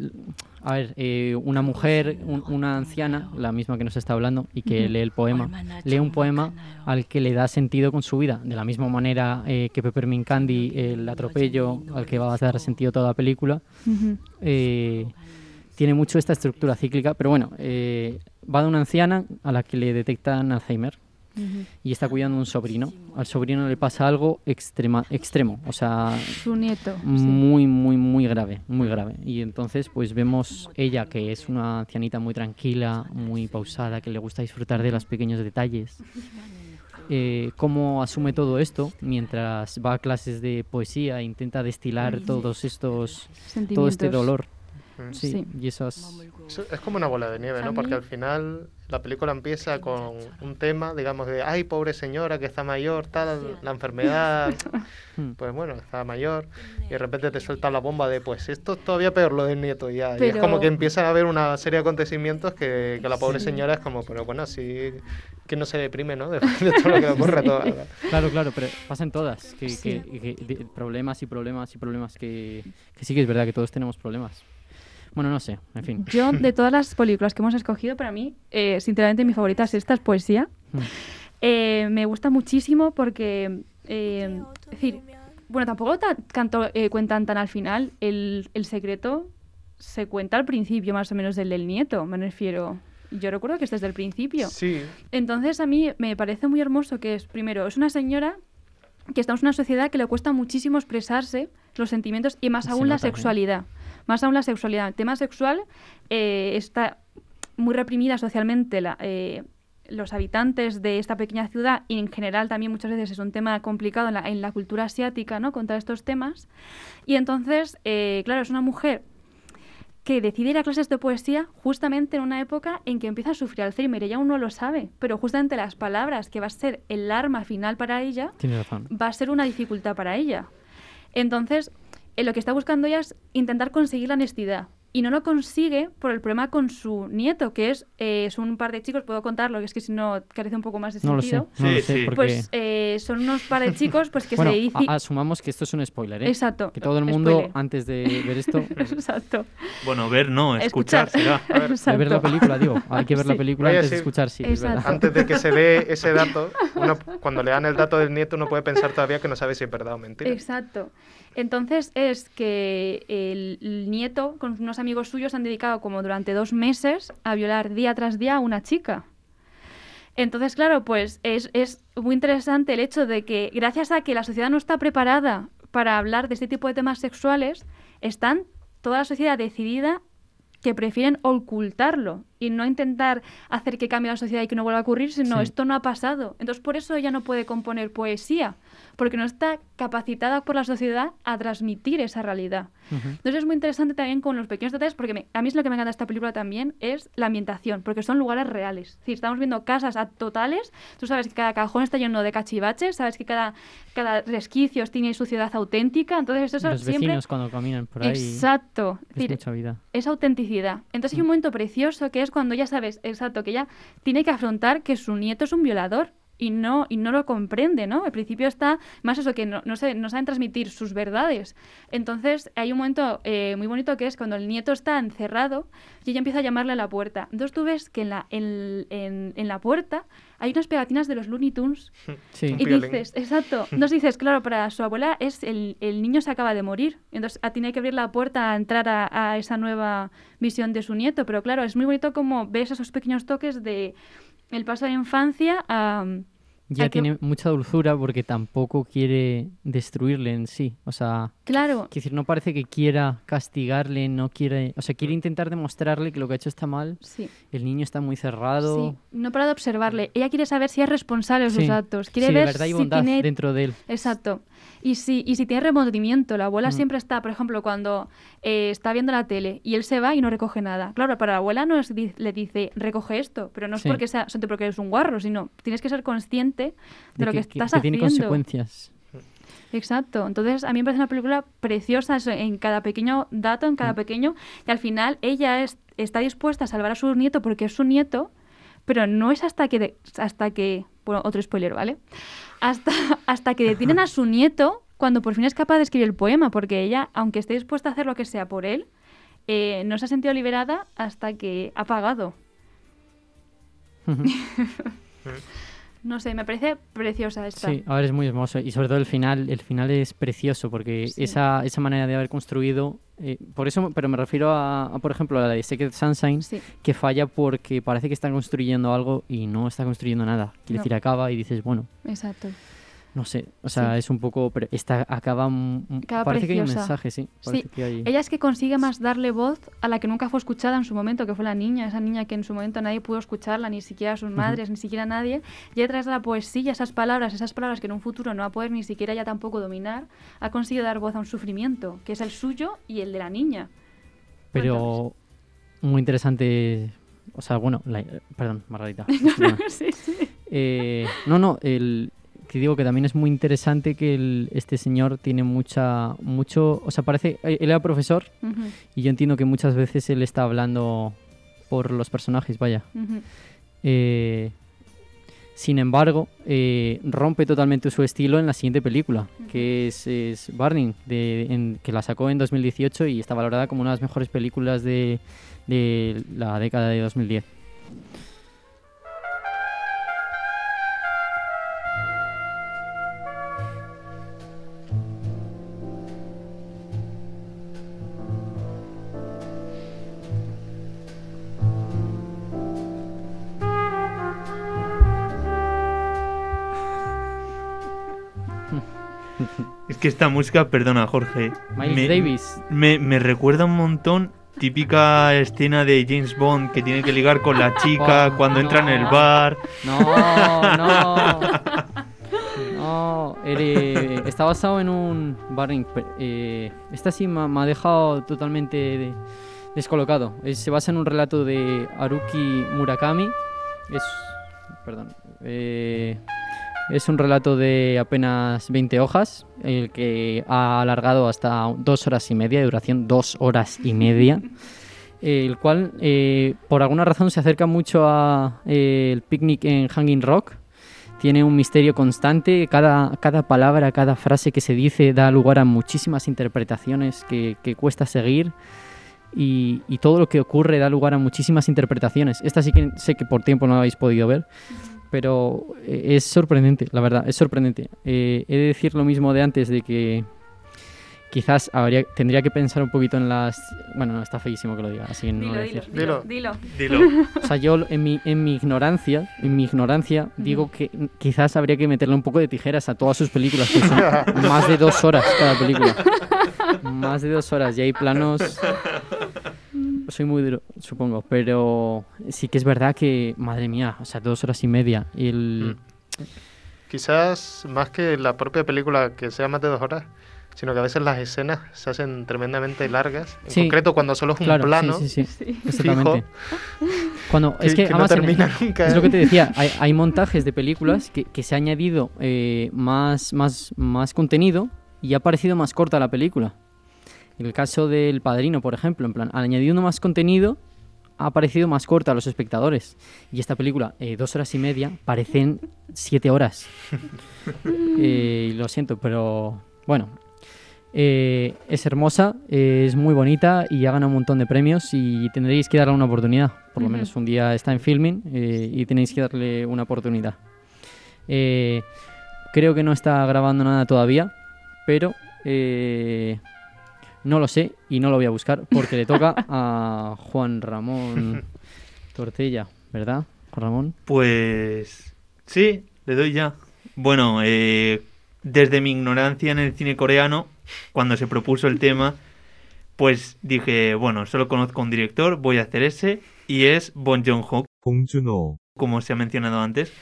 a ver, eh, una mujer, un- una anciana, la misma que nos está hablando, y que lee el poema, lee un poema al que le da sentido con su vida. De la misma manera eh, que Peppermint Candy, el atropello al que va a dar sentido toda la película, eh, tiene mucho esta estructura cíclica. Pero bueno, eh, va de una anciana a la que le detectan Alzheimer Y está cuidando a un sobrino. Al sobrino le pasa algo extrema, extremo, o sea, Su nieto. sí. muy, muy, muy grave, muy grave. Y entonces, pues vemos ella, que es una ancianita muy tranquila, muy pausada, que le gusta disfrutar de los pequeños detalles. eh, cómo asume todo esto mientras va a clases de poesía e intenta destilar todos estos todo este dolor sí, Sí. y esas Eso Es como una bola de nieve, ¿no? Porque al final la película empieza con un tema, digamos, de, ay, pobre señora que está mayor, tal, la enfermedad, Hmm. pues bueno, está mayor, y de repente te suelta la bomba de, pues esto es todavía peor lo del nieto, y ya. Y es como que empieza a haber una serie de acontecimientos que, que la pobre Sí. señora es como, pero bueno, así que no se deprime, ¿no? De, de todo lo que ocurre a toda. Claro, claro, pero pasan todas. Que, Sí. que- problemas y problemas y problemas que, que sí que es verdad que todos tenemos problemas. Bueno, no sé, en fin. Yo, de todas las películas que hemos escogido, para mí, eh, sinceramente, mi favorita es esta, es Poesía. Mm. Eh, me gusta muchísimo porque, eh, es decir, bueno, tampoco ta- canto- eh, cuentan tan al final. El, el secreto se cuenta al principio, más o menos, del del nieto, me refiero. Yo recuerdo que es desde el principio. Sí, Entonces, a mí me parece muy hermoso que es, primero, es una señora que estamos en una sociedad que le cuesta muchísimo expresarse los sentimientos y más Se aún la ¿eh? Más aún la sexualidad. El tema sexual eh, está muy reprimida socialmente. La, eh, los habitantes de esta pequeña ciudad y en general también muchas veces es un tema complicado en la, en la cultura asiática, ¿no? Contar estos temas. Y entonces, eh, claro, es una mujer que decide ir a clases de poesía justamente en una época en que empieza a sufrir Alzheimer. Ella aún no lo sabe, pero justamente las palabras que va a ser el arma final para ella Tienes razón. va a ser una dificultad para ella. Entonces, lo que está buscando ella es intentar conseguir la honestidad. Y no lo consigue por el problema con su nieto, que es, eh, son un par de chicos, puedo contarlo, que es que si no carece un poco más de No lo sé, sentido. no lo Sí, sé, sí. porque... Pues eh, son unos par de chicos pues que bueno, se dice... a- asumamos que esto es un spoiler, ¿eh? Exacto. Que todo el mundo, Spoiler. antes de ver esto, Exacto. Bueno, ver no, escuchar, Escuchar. será. ver, de ver la película, digo. Hay que ver la Sí. película Voy a antes de escuchar, sí, es antes de que se dé ese dato, uno, cuando le dan el dato del nieto, uno puede pensar todavía que no sabe si es verdad o mentira. Exacto. Entonces es que el, nieto con unos amigos suyos han dedicado como durante dos meses a violar día tras día a una chica. Entonces, claro, pues es, es muy interesante el hecho de que gracias a que la sociedad no está preparada para hablar de este tipo de temas sexuales, están toda la sociedad decidida que prefieren ocultarlo y no intentar hacer que cambie la sociedad y que no vuelva a ocurrir, sino Sí. esto no ha pasado. Entonces, por eso ella no puede componer poesía, porque no está capacitada por la sociedad a transmitir esa realidad. Ujú. Entonces es muy interesante también con los pequeños detalles, porque me- a mí es lo que me encanta de esta película también, es la ambientación, porque son lugares reales. Es decir, estamos viendo casas a totales, tú sabes que cada cajón está lleno de cachivaches, sabes que cada, cada resquicio tiene su ciudad auténtica, entonces eso Los siempre... vecinos cuando caminan por ahí, Exacto. Es decir, mucha vida. es autenticidad. Entonces hay un momento precioso que es cuando ya sabes, exacto, que ella tiene que afrontar que su nieto es un violador y no, y no lo comprende, ¿no? Al principio está más eso, que no, no, se- no saben transmitir sus verdades. Entonces hay un momento eh, muy bonito que es cuando el nieto está encerrado y ella empieza a llamarle a la puerta. Entonces tú ves que en la, en, en- en la puerta hay unas pegatinas de los Looney Tunes Sí. Y dices, exacto. Entonces dices, claro, para su abuela es el, el niño se acaba de morir. Entonces ah, tiene que abrir la puerta a entrar a, a esa nueva visión de su nieto. Pero claro, es muy bonito como ves esos pequeños toques de el paso de la infancia a... Ya que- tiene mucha dulzura porque tampoco quiere destruirle en sí. O sea, Claro, decir, no parece que quiera castigarle, no quiere... O sea, quiere intentar demostrarle que lo que ha hecho está mal. sí. El niño está muy cerrado. Sí, no para de observarle. Ella quiere saber si es responsable de sus Sí. actos. Quiere Sí, de ver verdad hay si bondad tiene dentro de él. Exacto. Y si, y si tiene remordimiento, la abuela Mm. siempre está, por ejemplo, cuando eh, está viendo la tele y él se va y no recoge nada. Claro, para la abuela no es le dice, recoge esto, pero no es Sí. porque sea, porque eres un guarro, sino tienes que ser consciente de, lo que, que, estás que tiene haciendo. consecuencias. Exacto. Entonces, a mí me parece una película preciosa en cada pequeño dato, en cada Mm. pequeño. Y al final ella es, está dispuesta a salvar a su nieto porque es su nieto, pero no es hasta que, de- hasta que bueno, otro spoiler, ¿vale? Hasta, hasta que detienen a su nieto cuando por fin es capaz de escribir el poema, porque ella, aunque esté dispuesta a hacer lo que sea por él, eh, no se ha sentido liberada hasta que ha pagado. No sé, me parece preciosa esta. Sí, ahora es muy hermoso y sobre todo el final, el final es precioso porque Sí. esa, esa manera de haber construido, eh, por eso, pero me refiero a, a, por ejemplo, a la de Secret Sunshine, Sí. que falla porque parece que están construyendo algo y no está construyendo nada. Quiere No. decir, acaba y dices, bueno, Exacto. No sé, o sea, Sí. es un poco, esta acaba, Acaba parece que hay un mensaje, sí, Sí, que hay- ella es que consigue más darle voz a la que nunca fue escuchada en su momento, que fue la niña, esa niña que en su momento nadie pudo escucharla, ni siquiera sus madres, ni siquiera nadie. Y a través de la poesía, esas palabras, esas palabras que en un futuro no va a poder ni siquiera ella tampoco dominar, ha conseguido dar voz a un sufrimiento, que es el suyo y el de la niña. Pero muy interesante O sea, bueno, la- perdón, Margarita. discúlpame. sí, sí. Eh, no, no, el, que digo que también es muy interesante que el- este señor tiene mucha, mucho, o sea, parece, él era profesor y yo entiendo que muchas veces él está hablando por los personajes, vaya. Eh, sin embargo, eh, rompe totalmente su estilo en la siguiente película, que es, es Burning, de, en- que la sacó en 2018 y está valorada como una de las mejores películas de, de la década de 2010. Es que esta música, perdona Jorge, Miles me, Davis. me, me recuerda un montón típica escena de James Bond que tiene que ligar con la chica Oh, cuando entra en el bar. No, no. No, eh, está basado en un pe- Eh, esta sí me, ha- me ha dejado totalmente de- descolocado. Es- se basa en un relato de Haruki Murakami. Es. Perdón. Es un relato de apenas 20 hojas, el que ha alargado hasta dos horas y media, de duración dos horas y media el cual eh, por alguna razón se acerca mucho a eh, el picnic en Hanging Rock. Tiene un misterio constante, cada, cada palabra, cada frase que se dice da lugar a muchísimas interpretaciones que, que cuesta seguir y, y todo lo que ocurre da lugar a muchísimas interpretaciones. Esta sí que sé que por tiempo no la habéis podido ver, pero eh, es sorprendente, la verdad, es sorprendente. Eh, he de decir lo mismo de antes, de que quizás habría, tendría que pensar un poquito en las... Bueno, no, está feísimo que lo diga, así que no lo Dilo, voy a dilo, decir. dilo, Dilo. dilo. Dilo. O sea, yo en mi, en mi ignorancia, en mi ignorancia, digo que quizás habría que meterle un poco de tijeras a todas sus películas, que son más de dos horas cada película. Más de dos horas, y hay planos... Soy muy duro, supongo, pero sí que es verdad que, madre mía, o sea, dos horas y media. Y el... Quizás más que la propia película que sea más de dos horas, sino que a veces las escenas se hacen tremendamente largas. En Sí. concreto, cuando solo es un Claro, plano. sí, sí, Sí. exactamente. Cuando, es Que- que, que no en- termina nunca, es lo ¿eh? que te decía, hay, hay montajes de películas que, que se ha añadido eh, más, más, más contenido y ha parecido más corta la película. En el caso del Padrino, por ejemplo, en plan, al añadir uno más contenido, ha parecido más corta a los espectadores. Y esta película, eh, dos horas y media, parecen siete horas. Eh, lo siento, pero bueno. Eh, es hermosa, es muy bonita y ha ganado un montón de premios y tendréis que darle una oportunidad. Por lo menos un día está en filming y tenéis que darle una oportunidad. Creo que no está grabando nada todavía, pero no lo sé y no lo voy a buscar porque le toca a Juan Ramón Tortilla, ¿verdad, Juan Ramón? Pues sí, le doy ya. Bueno, eh, desde mi ignorancia en el cine coreano, cuando se propuso el tema, pues dije, bueno, solo conozco a un director, voy a hacer ese, y es Bong Joon-ho. Como se ha mencionado antes,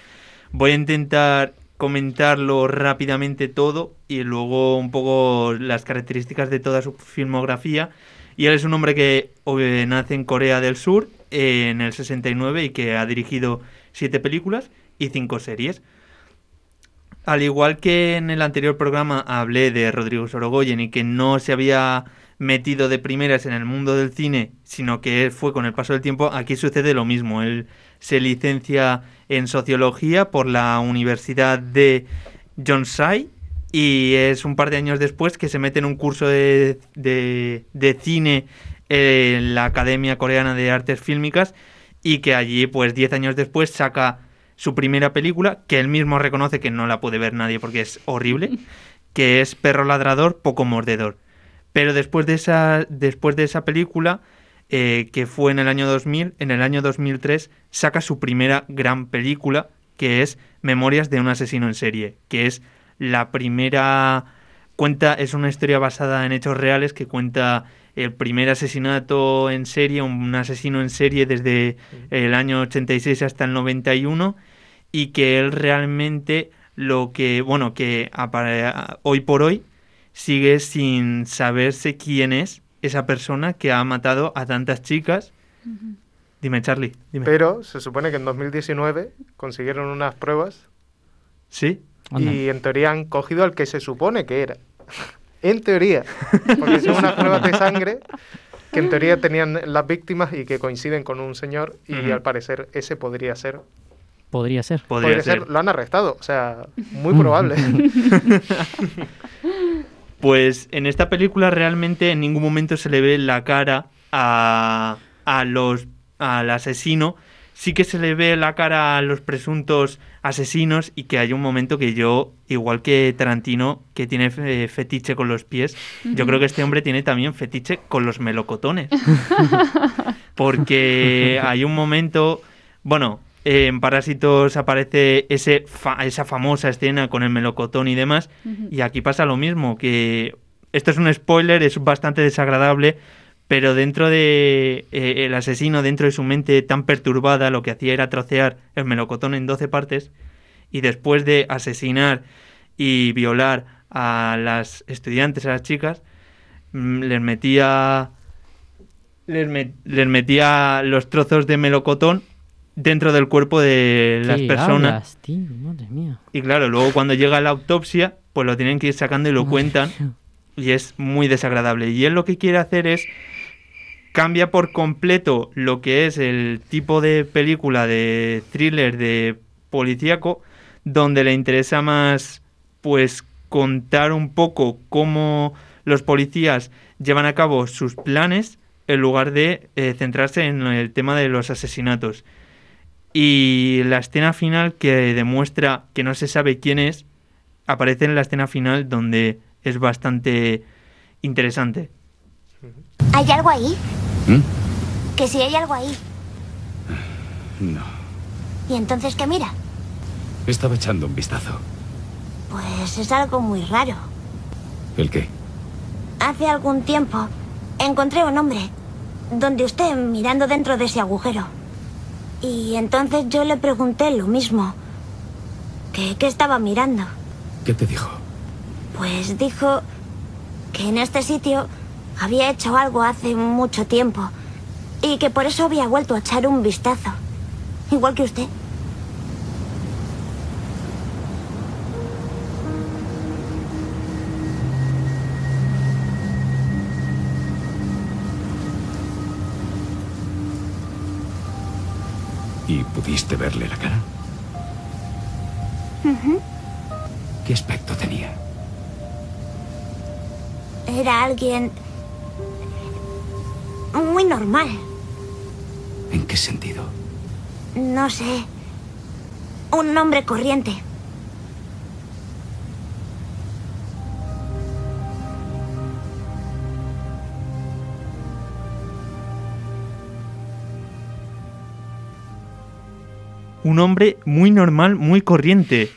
voy a intentar comentarlo rápidamente todo y luego un poco las características de toda su filmografía. Y él es un hombre que nace en Corea del Sur eh, en el 69 y que ha dirigido siete películas y cinco series. Al igual que en el anterior programa hablé de Rodrigo Sorogoyen y que no se había metido de primeras en el mundo del cine, sino que fue con el paso del tiempo, aquí sucede lo mismo. Él se licencia en sociología por la Universidad de Yonsei y es un par de años después que se mete en un curso de, de- de cine en la Academia Coreana de Artes Fílmicas y que allí, pues 10 años después, saca su primera película, que él mismo reconoce que no la puede ver nadie porque es horrible, que es Perro Ladrador, Poco Mordedor. Pero después de esa, después de esa película, eh, que fue en el año 2000, en el año 2003, saca su primera gran película, que es Memorias de un asesino en serie, que es la primera cuenta, es una historia basada en hechos reales que cuenta el primer asesinato en serie, un asesino en serie desde el año 86 hasta el 91 y que él realmente lo que, bueno, que hoy por hoy sigue sin saberse quién es esa persona que ha matado a tantas chicas Dime, Charlie, dime. Pero se supone que en 2019 consiguieron unas pruebas ¿Sí? Anda. y en teoría han cogido al que se supone que era. en teoría. Porque son unas pruebas de sangre que en teoría tenían las víctimas y que coinciden con un señor y al parecer ese podría ser. Podría ser. Podría, Podría ser. ser. Lo han arrestado. O sea, muy probable. Pues en esta película realmente en ningún momento se le ve la cara a, a los al asesino. Sí que se le ve la cara a los presuntos asesinos y que hay un momento que yo, igual que Tarantino, que tiene fe- fetiche con los pies, yo creo que este hombre tiene también fetiche con los melocotones. Porque hay un momento, bueno, eh, en Parásitos aparece ese fa- esa famosa escena con el melocotón y demás, y aquí pasa lo mismo, que esto es un spoiler, es bastante desagradable, pero dentro de eh, el asesino, dentro de su mente tan perturbada, lo que hacía era trocear el melocotón en 12 partes y después de asesinar y violar a las estudiantes, a las chicas, mm, les metía les, met- les metía los trozos de melocotón dentro del cuerpo de las ¿Qué personas. hablas, tío? Madre mía. Y claro, luego cuando llega la autopsia, pues lo tienen que ir sacando y lo Madre cuentan. mía. Y es muy desagradable. Y él lo que quiere hacer es cambia por completo lo que es el tipo de película de thriller de policíaco, donde le interesa más pues contar un poco cómo los policías llevan a cabo sus planes en lugar de eh, centrarse en el tema de los asesinatos. Y la escena final que demuestra que no se sabe quién es, aparece en la escena final donde es bastante interesante. ¿Hay algo ahí? ¿Mm? Que si hay algo ahí. No. ¿Y entonces qué mira? Estaba echando un vistazo. Pues es algo muy raro. ¿El qué? Hace algún tiempo encontré un hombre donde usted mirando dentro de ese agujero. Y entonces yo le pregunté lo mismo. ¿Qué, qué estaba mirando? ¿Qué te dijo? Pues dijo que en este sitio había hecho algo hace mucho tiempo y que por eso había vuelto a echar un vistazo. Igual que usted. Pudiste verle la cara? ¿Qué aspecto tenía? Era alguien muy normal. ¿En qué sentido? No sé. Un hombre corriente. Un hombre muy normal, muy corriente.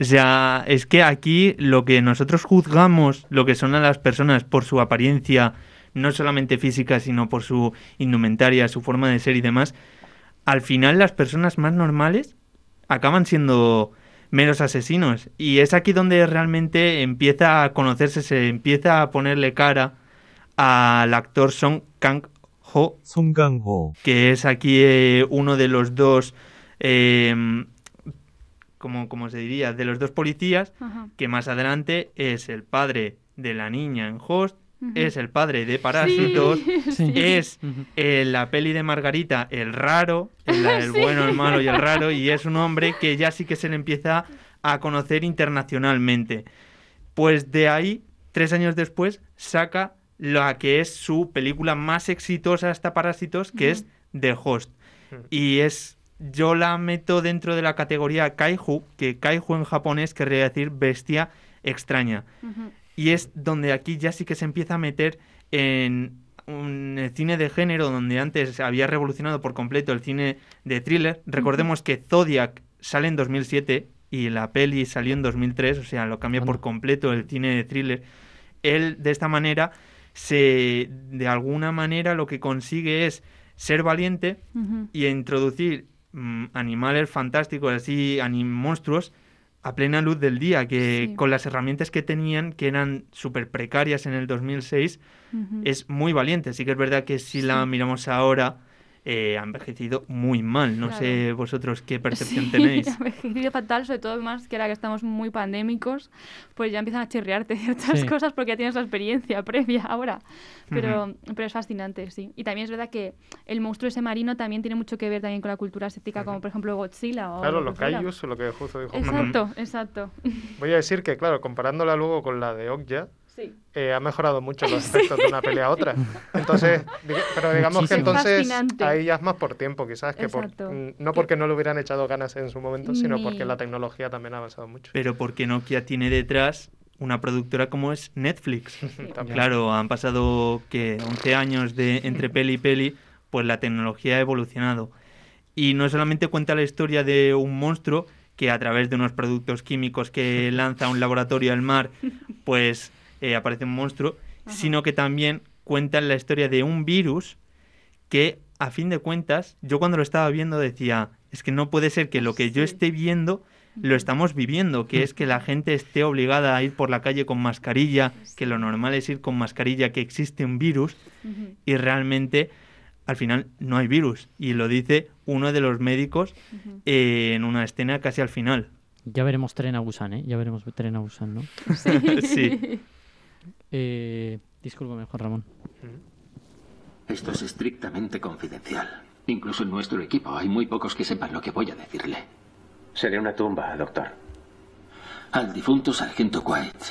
O sea, es que aquí lo que nosotros juzgamos, lo que son a las personas por su apariencia, no solamente física, sino por su indumentaria, su forma de ser y demás, al final las personas más normales acaban siendo meros asesinos. Y es aquí donde realmente empieza a conocerse, se empieza a ponerle cara al actor Song Kang-ho, Song Kang-ho. que es aquí eh, uno de los dos, eh, como, como se diría, de los dos policías, Ajá. que más adelante es el padre de la niña en Host, es el padre de Parásitos, Sí. es en la peli de Margarita el raro, el, el Sí. bueno, el malo y el raro, y es un hombre que ya sí que se le empieza a conocer internacionalmente. Pues de ahí, tres años después, saca la que es su película más exitosa hasta Parásitos, que es The Host. Y es, yo la meto dentro de la categoría Kaiju, que Kaiju en japonés querría decir bestia extraña. Y es donde aquí ya sí que se empieza a meter en un el cine de género donde antes había revolucionado por completo el cine de thriller. Recordemos que Zodiac sale en 2007 y la peli salió en 2003, o sea, lo cambia por completo el cine de thriller. Él de esta manera se de alguna manera lo que consigue es ser valiente y introducir mm, animales fantásticos, así, anim- monstruos, a plena luz del día, que Sí. con las herramientas que tenían, que eran súper precarias en el 2006, Ujú. es muy valiente. Sí que es verdad que si la miramos ahora, eh, ha envejecido muy mal. No Claro. sé vosotros qué percepción Sí, tenéis. ha envejecido fatal, sobre todo más que ahora que estamos muy pandémicos, pues ya empiezan a chirriarte ciertas Sí. cosas porque ya tienes la experiencia previa ahora. Pero, pero es fascinante, sí. Y también es verdad que el monstruo ese marino también tiene mucho que ver también con la cultura asiática, como por ejemplo Godzilla o Claro, lo los kaijus, lo que justo dijo. Exacto, exacto. Voy a decir que, claro, comparándola luego con la de Okja, Sí. eh, ha mejorado mucho los efectos de una pelea a otra. Entonces, diga- pero digamos que Muchísimo. entonces Fascinante. ahí ya es más por tiempo, quizás, que por, no porque no le hubieran echado ganas en su momento, sino Ni- porque la tecnología también ha avanzado mucho. Pero porque Nokia tiene detrás una productora como es Netflix. También. Claro, han pasado que 11 años de entre peli y peli, pues la tecnología ha evolucionado. Y no solamente cuenta la historia de un monstruo que a través de unos productos químicos que lanza un laboratorio al mar, pues eh, aparece un monstruo, sino que también cuenta la historia de un virus que, a fin de cuentas, yo cuando lo estaba viendo decía, es que no puede ser que lo que yo esté viendo lo estamos viviendo, que es que la gente esté obligada a ir por la calle con mascarilla, que lo normal es ir con mascarilla, que existe un virus y realmente al final no hay virus. Y lo dice uno de los médicos eh, en una escena casi al final. Ya veremos Tren a Busan, ¿eh? Ya veremos Tren a Busan, ¿no? Sí. Eh, discúlpame, Juan Ramón. Esto es estrictamente confidencial. Incluso en nuestro equipo hay muy pocos que sepan lo que voy a decirle. Sería una tumba, doctor. Al difunto sargento White,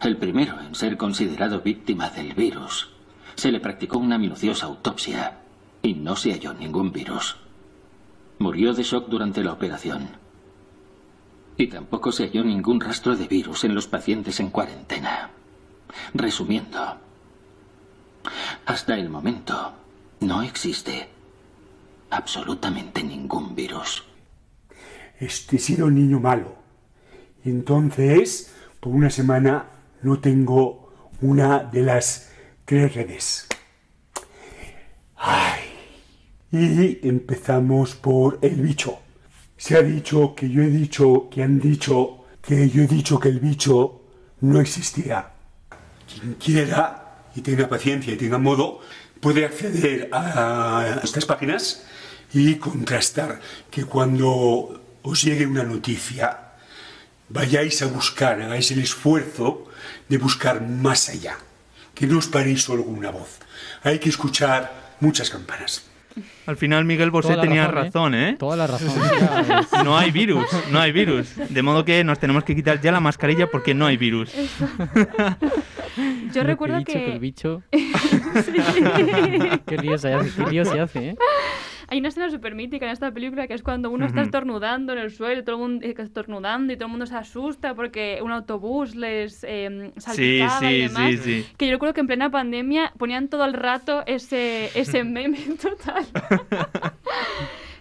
el primero en ser considerado víctima del virus, se le practicó una minuciosa autopsia y no se halló ningún virus. Murió de shock durante la operación. Y tampoco se halló ningún rastro de virus en los pacientes en cuarentena. Resumiendo, hasta el momento no existe absolutamente ningún virus. Este he sido un niño malo. Entonces, por una semana, no tengo una de las tres redes. Ay. Y empezamos por el bicho. Se ha dicho que yo he dicho, que han dicho, que yo he dicho que el bicho no existía. Quien quiera y tenga paciencia y tenga modo, puede acceder a estas páginas y contrastar que cuando os llegue una noticia, vayáis a buscar, hagáis el esfuerzo de buscar más allá, que no os paréis solo con una voz. Hay que escuchar muchas campanas. Al final Miguel Bosé tenía razón, ¿eh? razón, ¿eh? Toda la razón. No hay virus, no hay virus. De modo que nos tenemos que quitar ya la mascarilla porque no hay virus. Yo recuerdo que... el bicho... Sí. qué lío se hace, qué lío se hace, ¿eh? Hay una escena súper mítica en esta película que es cuando uno está Ujú. estornudando en el suelo, todo el mundo eh, estornudando y todo el mundo se asusta porque un autobús les eh, salpicaba y sí, demás. sí, sí. Que yo recuerdo que en plena pandemia ponían todo el rato ese, ese meme total.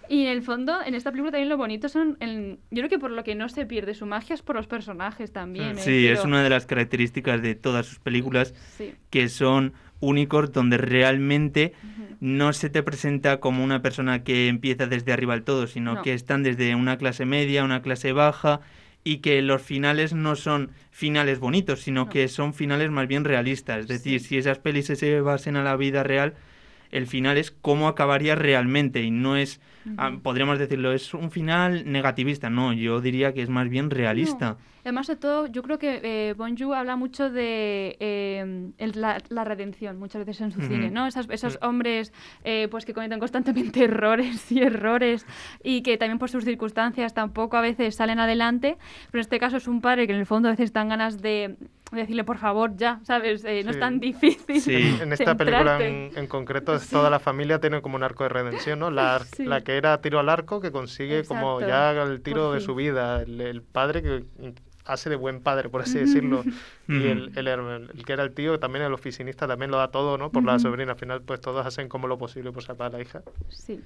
Y en el fondo, en esta película también lo bonito son, el- yo creo que por lo que no se pierde su magia es por los personajes también. ¿eh? Sí, es Pero- una de las características de todas sus películas Sí. que son únicos donde realmente no se te presenta como una persona que empieza desde arriba al todo, sino No. que están desde una clase media, una clase baja y que los finales no son finales bonitos, sino que son finales más bien realistas. Es decir, si esas pelis se basen a la vida real, el final es cómo acabaría realmente y no es, ah, Ujú. podríamos decirlo, es un final negativista, no, yo diría que es más bien realista. Además de todo, yo creo que eh, Bong Joon habla mucho de eh, el- la, la redención, muchas veces en su Ujú. cine, ¿no? Esas- esos Mm. hombres eh, pues que cometen constantemente errores y errores y que también por sus circunstancias tampoco a veces salen adelante, pero en este caso es un padre que en el fondo a veces dan ganas de decirle por favor ya, ¿sabes? Eh, no es Sí. tan difícil. En esta película en, en concreto, toda la familia tiene como un arco de redención, ¿no? La, Sí. la que era tiro al arco, que consigue como ya el tiro de su vida. El, el padre que hace de buen padre, por así decirlo. y el, el, el que era el tío, también el oficinista, también lo da todo, ¿no? Por la sobrina. Al final, pues todos hacen como lo posible por salvar a la hija. Sí.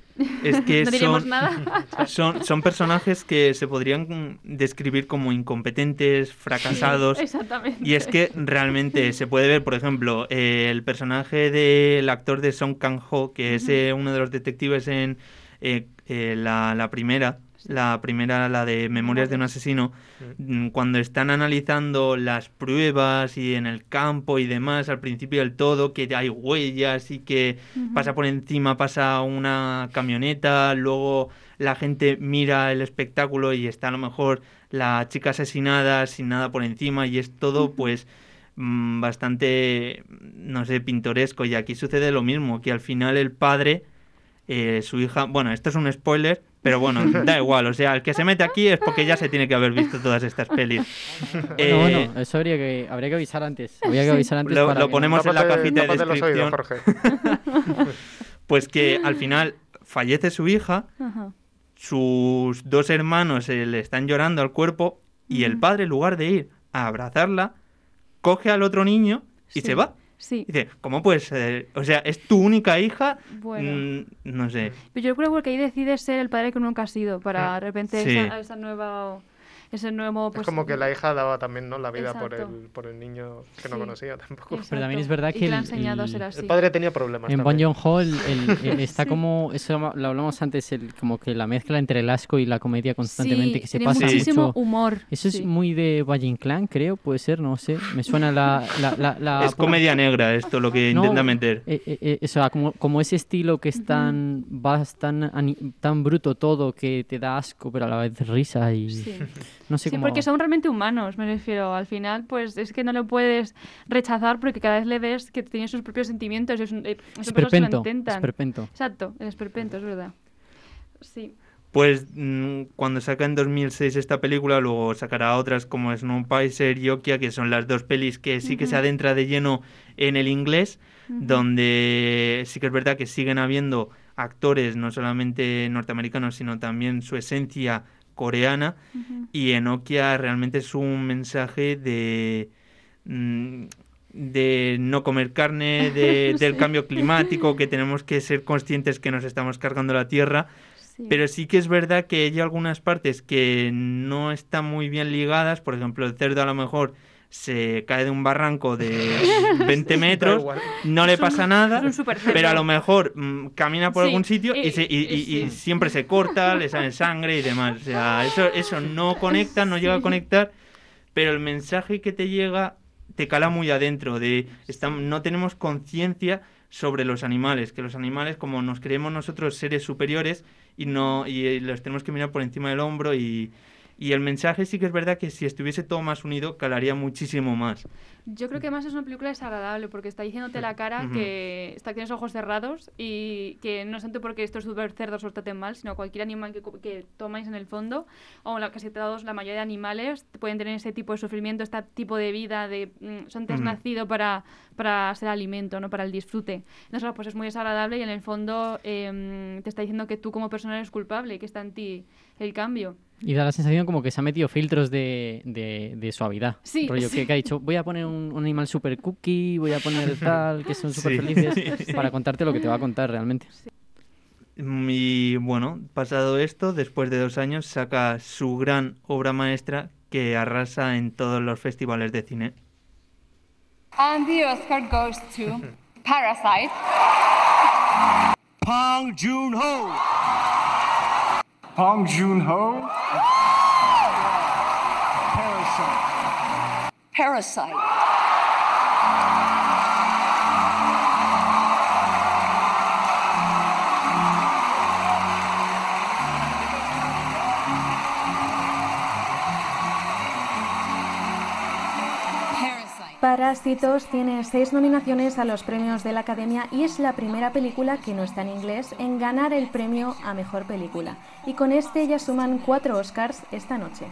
Es que no diríamos son, nada. son, son personajes que se podrían describir como incompetentes, fracasados. exactamente. Y es que realmente se puede ver, por ejemplo, eh, el personaje del actor de Song Kang-ho, que es eh, uno de los detectives en eh, eh, la, la primera, la primera, la de Memorias de un asesino, mm, cuando están analizando las pruebas y en el campo y demás, al principio del todo, que hay huellas y que pasa por encima, pasa una camioneta, luego la gente mira el espectáculo y está a lo mejor la chica asesinada sin nada por encima y es todo pues mm, bastante, no sé, pintoresco. Y aquí sucede lo mismo, que al final el padre, eh, su hija, bueno, esto es un spoiler, pero bueno, da igual, o sea, el que se mete aquí es porque ya se tiene que haber visto todas estas pelis. Bueno, Eh, bueno, eso habría que, habría que avisar antes. Habría que avisar antes Lo- para lo que- ponemos en la cajita de los oídos, descripción. Pues que al final fallece su hija, Ajá. sus dos hermanos eh, le están llorando al cuerpo y el padre, en lugar de ir a abrazarla, coge al otro niño y Sí. se va. Sí. Dice, ¿cómo puedes ser? O sea, es tu única hija. Bueno. Mm, no sé. Pero yo creo que ahí decides ser el padre que nunca has sido para de repente Sí. esa, esa nueva ese nuevo pues es como que la hija daba también ¿no? la vida por el, Exacto. por el niño que no Sí. conocía tampoco. Pero también es verdad que el- enseñado a el- ser así. El padre tenía problemas En. Bong Joon-ho el- el- el- está como, eso lo hablamos antes, el, como que la mezcla entre el asco y la comedia constantemente Sí, que se tiene pasa muchísimo mucho. humor, Eso sí. es muy de Valle Inclán, creo, puede ser, no sé. Me suena la... la, la- la- Es comedia negra esto, lo que No, intenta meter. eh, eh, eh, o sea, como, como ese estilo que es tan, vas tan, tan bruto todo que te da asco, pero a la vez risa y... Sí. No sé Sí, cómo... porque son realmente humanos, me refiero. Al final, pues es que no lo puedes rechazar porque cada vez le ves que tiene sus propios sentimientos. Es un, eh, que lo Esperpento. Exacto, el esperpento, es verdad. Sí. Pues mm, cuando saca en 2006 esta película, luego sacará otras como Snowpiercer y Okia, que son las dos pelis que sí que se adentra de lleno en el inglés, donde sí que es verdad que siguen habiendo actores no solamente norteamericanos, sino también su esencia coreana. Ujú. Y en Okia realmente es un mensaje de mm, de no comer carne, de- del cambio climático, que tenemos que ser conscientes que nos estamos cargando la tierra. Sí. Pero sí que es verdad que hay algunas partes que no están muy bien ligadas. Por ejemplo, el cerdo a lo mejor se cae de un barranco de 20 Sí. metros, no le pasa nada, pero a lo mejor mm, camina por Sí, algún sitio y, y- se- y- y- y y sí. siempre se corta, le sale sangre y demás. O sea, eso, eso no conecta, no llega a conectar, pero el mensaje que te llega te cala muy adentro, de no tenemos conciencia sobre los animales, que los animales como nos creemos nosotros seres superiores y no y eh, los tenemos que mirar por encima del hombro y, y el mensaje sí que es verdad que si estuviese todo más unido calaría muchísimo más. Yo creo que además es una película desagradable porque está diciéndote la cara Ujú. que está, tienes ojos cerrados y que no es tanto porque estos super cerdos os traten mal, sino cualquier animal que, que tomáis en el fondo, o la, casi todos, la mayoría de animales pueden tener ese tipo de sufrimiento, este tipo de vida, de mm, son te has Ujú. nacido para, para ser alimento, no para el disfrute. Entonces, pues es muy desagradable y en el fondo em, te está diciendo que tú como persona eres culpable y que está en ti el cambio. Y da la sensación como que se ha metido filtros de, de, de suavidad. Sí, Rollo sí. Que, que ha dicho, voy a poner un, un animal super cookie, voy a poner tal, que son Sí. súper felices, Sí. para contarte lo que te va a contar realmente. Mm, Y bueno, pasado esto, después de dos años, saca su gran obra maestra que arrasa en todos los festivales de cine. And the Oscar goes to Parasite. Pong Joon-ho. Pong Joon-ho. Parasite. Parasite. Parásitos tiene seis nominaciones a los premios de la Academia y es la primera película que no está en inglés en ganar el premio a Mejor Película. Y con este ya suman cuatro Oscars esta noche.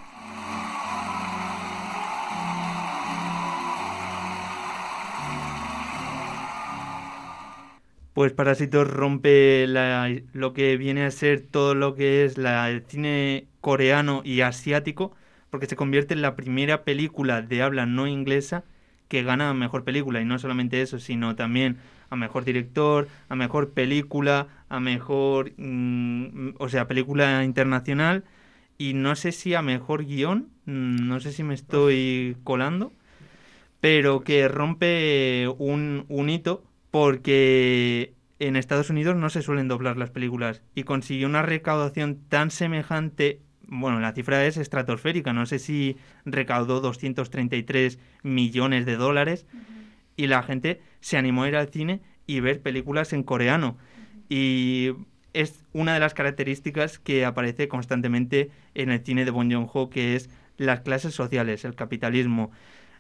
Pues Parásitos rompe lo que viene a ser todo lo que es el cine coreano y asiático, porque se convierte en la primera película de habla no inglesa que gana mejor película. Y no solamente eso, sino también a mejor director, a mejor película, a mejor, mm, o sea, película internacional. Y no sé si a mejor guion, mm, no sé si me estoy colando, pero que rompe un, un hito porque en Estados Unidos no se suelen doblar las películas y consiguió una recaudación tan semejante, bueno, la cifra es estratosférica, no sé si recaudó 233 millones de dólares y la gente se animó a ir al cine y ver películas en coreano. Y es una de las características que aparece constantemente en el cine de Bong Joon-ho, que es las clases sociales, el capitalismo.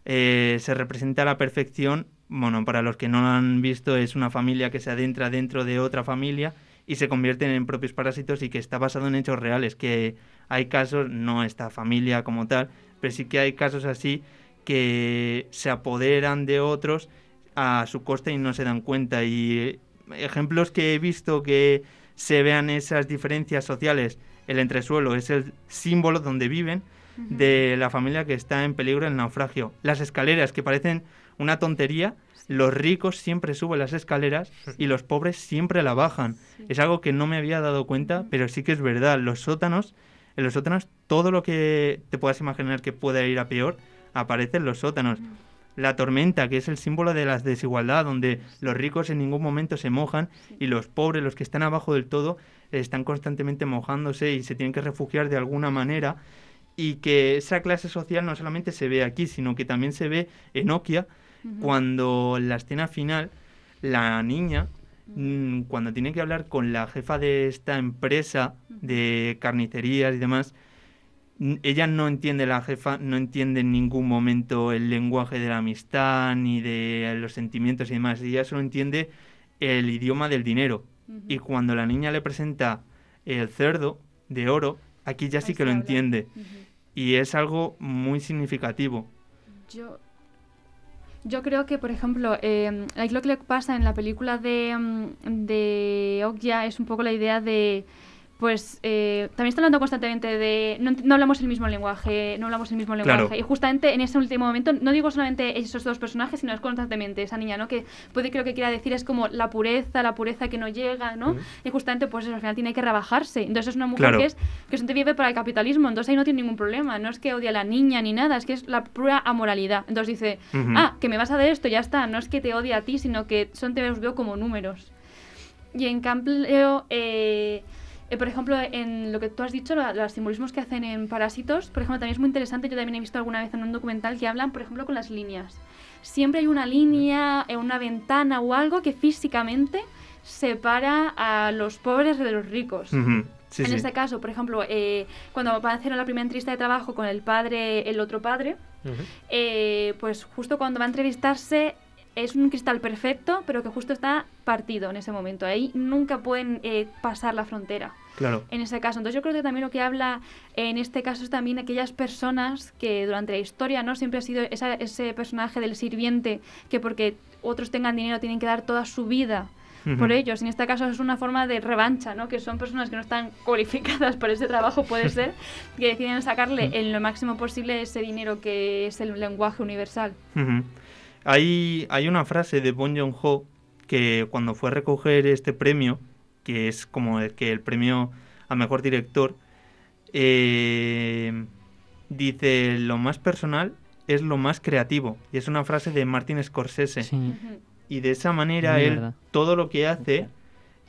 Eh, se representa a la perfección, bueno, para los que no lo han visto, es una familia que se adentra dentro de otra familia y se convierten en propios parásitos y que está basado en hechos reales, que hay casos, no esta familia como tal, pero sí que hay casos así que se apoderan de otros a su costa y no se dan cuenta. Y ejemplos que he visto que se vean esas diferencias sociales, el entresuelo es el símbolo donde viven de la familia que está en peligro del naufragio. Las escaleras que parecen una tontería, los ricos siempre suben las escaleras y los pobres siempre la bajan. Es algo que no me había dado cuenta, pero sí que es verdad. Los sótanos, en los sótanos, todo lo que te puedas imaginar que pueda ir a peor, aparece en los sótanos. La tormenta, que es el símbolo de la desigualdad, donde los ricos en ningún momento se mojan y los pobres, los que están abajo del todo, están constantemente mojándose y se tienen que refugiar de alguna manera. Y que esa clase social no solamente se ve aquí, sino que también se ve en Nokia, cuando en la escena final, la niña, mm, cuando tiene que hablar con la jefa de esta empresa de carnicerías y demás, ella no entiende, la jefa no entiende en ningún momento el lenguaje de la amistad ni de los sentimientos y demás. Ella solo entiende el idioma del dinero. Y cuando la niña le presenta el cerdo de oro, aquí ya sí que lo entiende. Y es algo muy significativo. Yo, yo creo que, por ejemplo, eh, lo que pasa en la película de, mm, de es un poco la idea de, pues, eh, también está hablando constantemente de, no, hablamos el mismo lenguaje, no hablamos el mismo Claro. lenguaje. Y justamente en ese último momento, no digo solamente esos dos personajes, sino es constantemente esa niña, ¿no? Que puede que lo que quiera decir es como la pureza, la pureza que no llega, ¿no? Y justamente, pues eso, al final tiene que rebajarse. Entonces es una mujer Claro. que es que vive para el capitalismo, entonces ahí no tiene ningún problema. No es que odie a la niña ni nada, es que es la pura amoralidad. Entonces dice, ah, que me vas a dar esto, ya está. No es que te odie a ti, sino que son te los veo como números. Y en cambio, eh, eh, por ejemplo, en lo que tú has dicho, la- los simbolismos que hacen en Parásitos, por ejemplo, también es muy interesante. Yo también he visto alguna vez en un documental que hablan, por ejemplo, con las líneas. Siempre hay una línea, eh, una ventana o algo que físicamente separa a los pobres de los ricos. Ujú, sí, en sí. este caso, por ejemplo, eh, cuando van a hacer la primera entrevista de trabajo con el padre, el otro padre, eh, pues justo cuando va a entrevistarse es un cristal perfecto, pero que justo está partido en ese momento. Ahí nunca pueden eh, pasar la frontera. Claro. En ese caso. Entonces yo creo que también lo que habla en este caso es también aquellas personas que durante la historia no siempre ha sido esa- ese personaje del sirviente que porque otros tengan dinero tienen que dar toda su vida por ellos. En este caso es una forma de revancha, ¿no? Que son personas que no están cualificadas para ese trabajo, puede ser, que deciden sacarle en lo máximo posible ese dinero que es el lenguaje universal. Ujú. Hay, hay una frase de Bon Joon-ho que cuando fue a recoger este premio, que es como el que el premio a mejor director, eh, dice lo más personal es lo más creativo. Y es una frase de Martin Scorsese. Y de esa manera Muy él verdad. todo lo que hace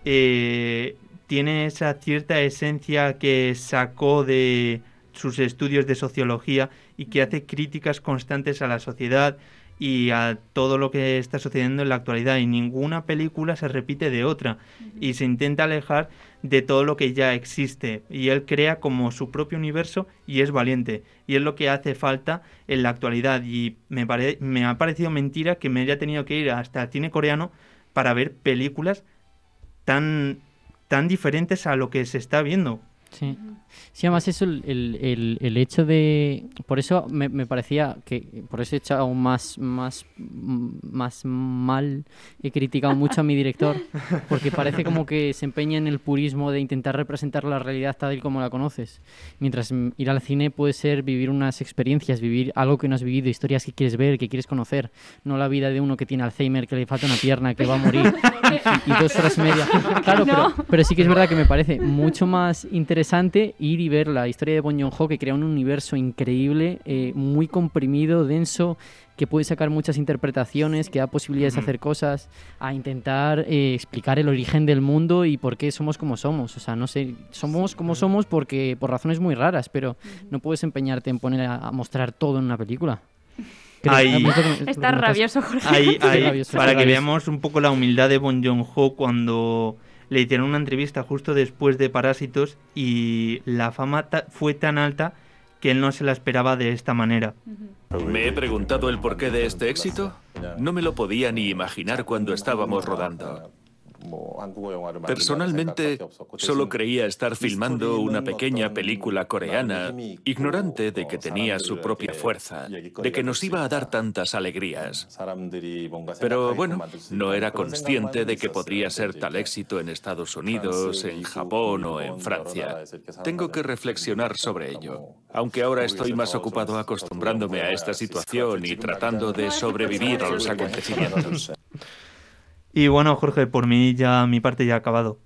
eh, tiene esa cierta esencia que sacó de sus estudios de sociología y que hace críticas constantes a la sociedad y a todo lo que está sucediendo en la actualidad y ninguna película se repite de otra y se intenta alejar de todo lo que ya existe y él crea como su propio universo y es valiente y es lo que hace falta en la actualidad y me, pare- me ha parecido mentira que me haya tenido que ir hasta el cine coreano para ver películas tan tan diferentes a lo que se está viendo Sí. Sí, además eso, el, el- el- hecho de... Por eso me, me parecía que... Por eso he hecho aún más, más, más mal. He criticado mucho a mi director. Porque parece como que se empeña en el purismo de intentar representar la realidad tal y como la conoces. Mientras ir al cine puede ser vivir unas experiencias, vivir algo que no has vivido, historias que quieres ver, que quieres conocer. No la vida de uno que tiene Alzheimer, que le falta una pierna, que va a morir. y, y dos horas y media. Claro, pero, pero sí que es verdad que me parece mucho más interesante interesante ir y ver la historia de Bon Joon-ho, que crea un universo increíble, eh, muy comprimido, denso, que puede sacar muchas interpretaciones, que da posibilidades de hacer cosas, a intentar eh, explicar el origen del mundo y por qué somos como somos. O sea, no sé, somos como somos porque por razones muy raras, pero no puedes empeñarte en poner a, a mostrar todo en una película. Ahí- mí es lo que- es lo que Está pasa. rabioso, Jorge. Ahí, ahí, rabioso, para que rabioso. veamos un poco la humildad de Bon Joon-ho cuando le hicieron una entrevista justo después de Parásitos y la fama fue tan alta que él no se la esperaba de esta manera. Me he preguntado el porqué de este éxito. No me lo podía ni imaginar cuando estábamos rodando. Personalmente, solo creía estar filmando una pequeña película coreana, ignorante de que tenía su propia fuerza, de que nos iba a dar tantas alegrías. Pero bueno, no era consciente de que podría ser tal éxito en Estados Unidos, en Japón o en Francia. Tengo que reflexionar sobre ello, aunque ahora estoy más ocupado acostumbrándome a esta situación y tratando de sobrevivir a los acontecimientos. Y bueno, Jorge, por mí ya mi parte ya ha acabado.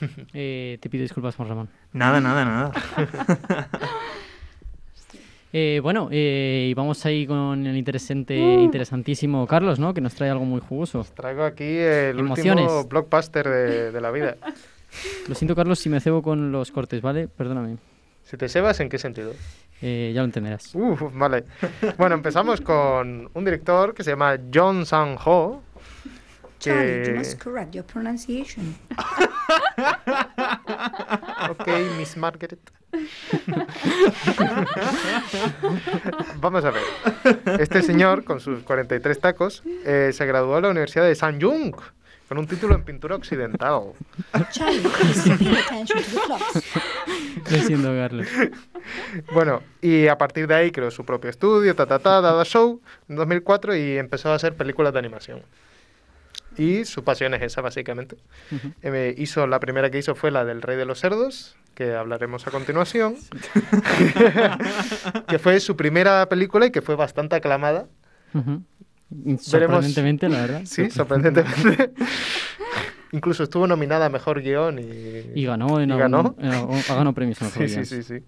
Eh, te pido disculpas, Juan Ramón. Nada, nada, nada. Eh, bueno, eh, y vamos ahí con el interesante, Uh. interesantísimo Carlos, ¿no? Que nos trae algo muy jugoso. Traigo aquí el Emociones. último blockbuster de, de la vida. Lo siento, Carlos, si me cebo con los cortes, ¿vale? Perdóname. Si te sebas, ¿en qué sentido? Eh, ya lo entenderás. Uf, vale. Bueno, empezamos con un director que se llama John Sang-ho. Charlie, you Que... must correct your pronunciation. Ok, Miss Margaret. Vamos a ver. Este señor, con sus 43 tacos, eh, se graduó de la Universidad de Sanyung con un título en pintura occidental. Charlie. Lo Carlos. Bueno, y a partir de ahí creó su propio estudio, ta, ta, ta, Dada Show, en 2004 y empezó a hacer películas de animación. Y su pasión es esa, básicamente. Eh, hizo, la primera que hizo fue la del Rey de los Cerdos, que hablaremos a continuación, que fue su primera película y que fue bastante aclamada. Ujú. Sorprendentemente, la verdad. Sí, sorprendentemente. Incluso estuvo nominada a Mejor Guión y, Y ganó en y ganó. en algún- ha ganado premios a Mejor sí, Guión. sí, sí, sí.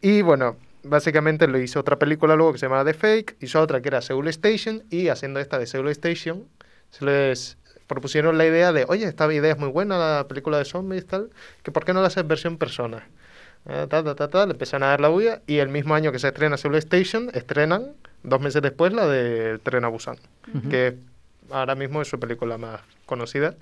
Y bueno, básicamente lo hizo otra película luego que se llamaba The Fake, hizo otra que era Seoul Station y haciendo esta de Seoul Station se les propusieron la idea de, oye, esta idea es muy buena, la película de zombies tal, que por qué no la haces versión persona. Eh, ta, ta, ta, ta, le empezaron a dar la bulla y el mismo año que se estrena Seoul Station, estrenan dos meses después la de Tren a Busan, que ahora mismo es su película más conocida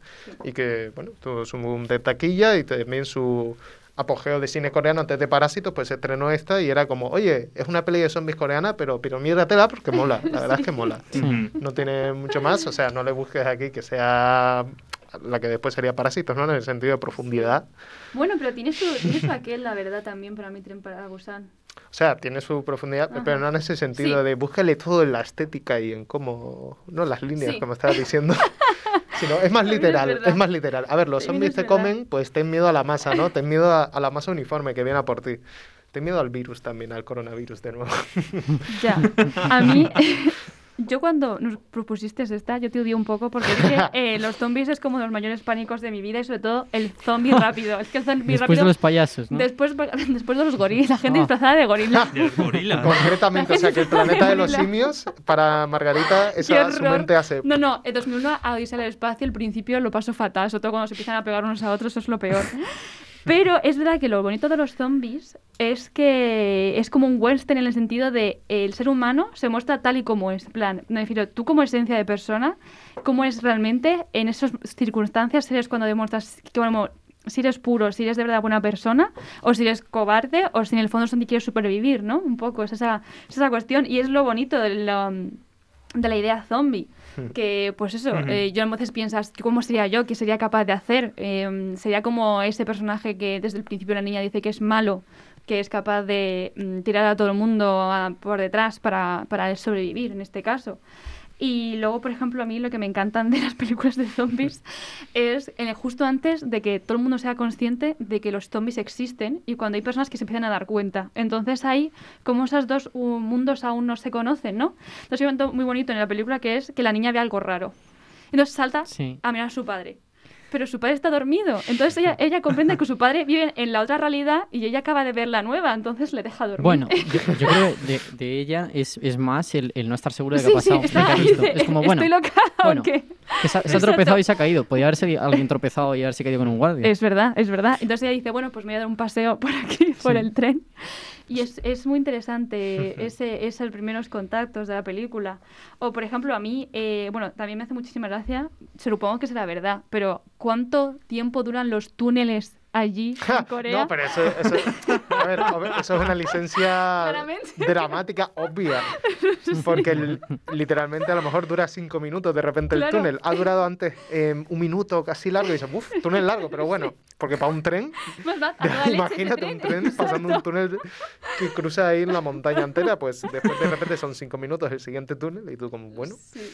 y que, bueno, tuvo su boom de taquilla y también su apogeo de cine coreano antes de Parásitos, pues se estrenó esta y era como, oye, es una peli de zombies coreana, pero, pero míratela porque mola, la verdad es que mola. Sí. No tiene mucho más, o sea, no le busques aquí que sea la que después sería Parásitos, ¿no? En el sentido de profundidad. Bueno, pero tiene su, tiene su aquel, la verdad, también para mí, Tren para Busan. O sea, tiene su profundidad, Ajá. pero no en ese sentido Sí. de búscale todo en la estética y en cómo, no en las líneas, Sí. como estabas diciendo. Sino, es más es literal, es, más literal. A ver, los zombies es te comen, pues ten miedo a la masa, ¿no? Ten miedo a, a la masa uniforme que viene a por ti. Ten miedo al virus también, al coronavirus de nuevo. Ya, a mí, yo cuando nos propusiste esta, yo te odié un poco porque es que eh, los zombies es como los mayores pánicos de mi vida y sobre todo el zombie rápido. Es que el zombie Después rápido... de los payasos, ¿no? Después, después de los gorilas, la gente disfrazada de gorila. Concretamente, o sea, que el planeta de los Gorila. simios, para Margarita, esa su mente hace... No, no, en 2001 a Odisea del Espacio, el principio lo paso fatal, sobre todo cuando se empiezan a pegar unos a otros, eso es lo peor. Pero es verdad que lo bonito de los zombies es que es como un western en el sentido de el ser humano se muestra tal y como es. Plan, me refiero, tú como esencia de persona, cómo es realmente en esas circunstancias, si eres cuando demuestras como, si eres puro, si eres de verdad buena persona, o si eres cobarde, o si en el fondo son quieres supervivir, ¿no? Un poco, es esa, es esa cuestión. Y es lo bonito de de la idea zombie. Que, pues eso, eh, yo a veces piensas, ¿cómo sería yo? ¿Qué sería capaz de hacer? Eh, sería como ese personaje que desde el principio la niña dice que es malo, que es capaz de mm, tirar a todo el mundo a- por detrás para, para sobrevivir, en este caso. Y luego, por ejemplo, a mí lo que me encantan de las películas de zombies es eh, justo antes de que todo el mundo sea consciente de que los zombies existen y cuando hay personas que se empiezan a dar cuenta. Entonces hay como esos dos mundos aún no se conocen, ¿no? Entonces hay un momento muy bonito en la película que es que la niña ve algo raro. Entonces salta Sí. a mirar a su padre. Pero su padre está dormido. Entonces ella, ella comprende que su padre vive en la otra realidad y ella acaba de ver la nueva, entonces le deja dormir. Bueno, yo, yo creo que de, de ella es, es más el, el no estar seguro de qué Sí, ha sí, pasado. de está es como, bueno, ¿estoy loca bueno, qué? que se, ha- se ha Exacto. tropezado y se ha caído. Podría haberse alguien tropezado y haberse caído con un guardia. Es verdad, es verdad. Entonces ella dice, bueno, pues me voy a dar un paseo por aquí, por Sí. el tren. Y es, es muy interesante ese, esos primeros contactos de la película. O, por ejemplo, a mí, eh, bueno, también me hace muchísima gracia, supongo que será verdad, pero ¿cuánto tiempo duran los túneles allí en Corea? No, pero eso, eso, a ver, a ver, eso es una licencia dramática obvia. Porque el- literalmente a lo mejor dura cinco minutos de repente el túnel. Ha durado antes eh, un minuto casi largo y dices, uff, túnel largo, pero bueno, porque para un tren, imagínate un tren pasando un túnel que cruza ahí en la montaña entera, pues después de repente son cinco minutos el siguiente túnel y tú como, bueno. Sí,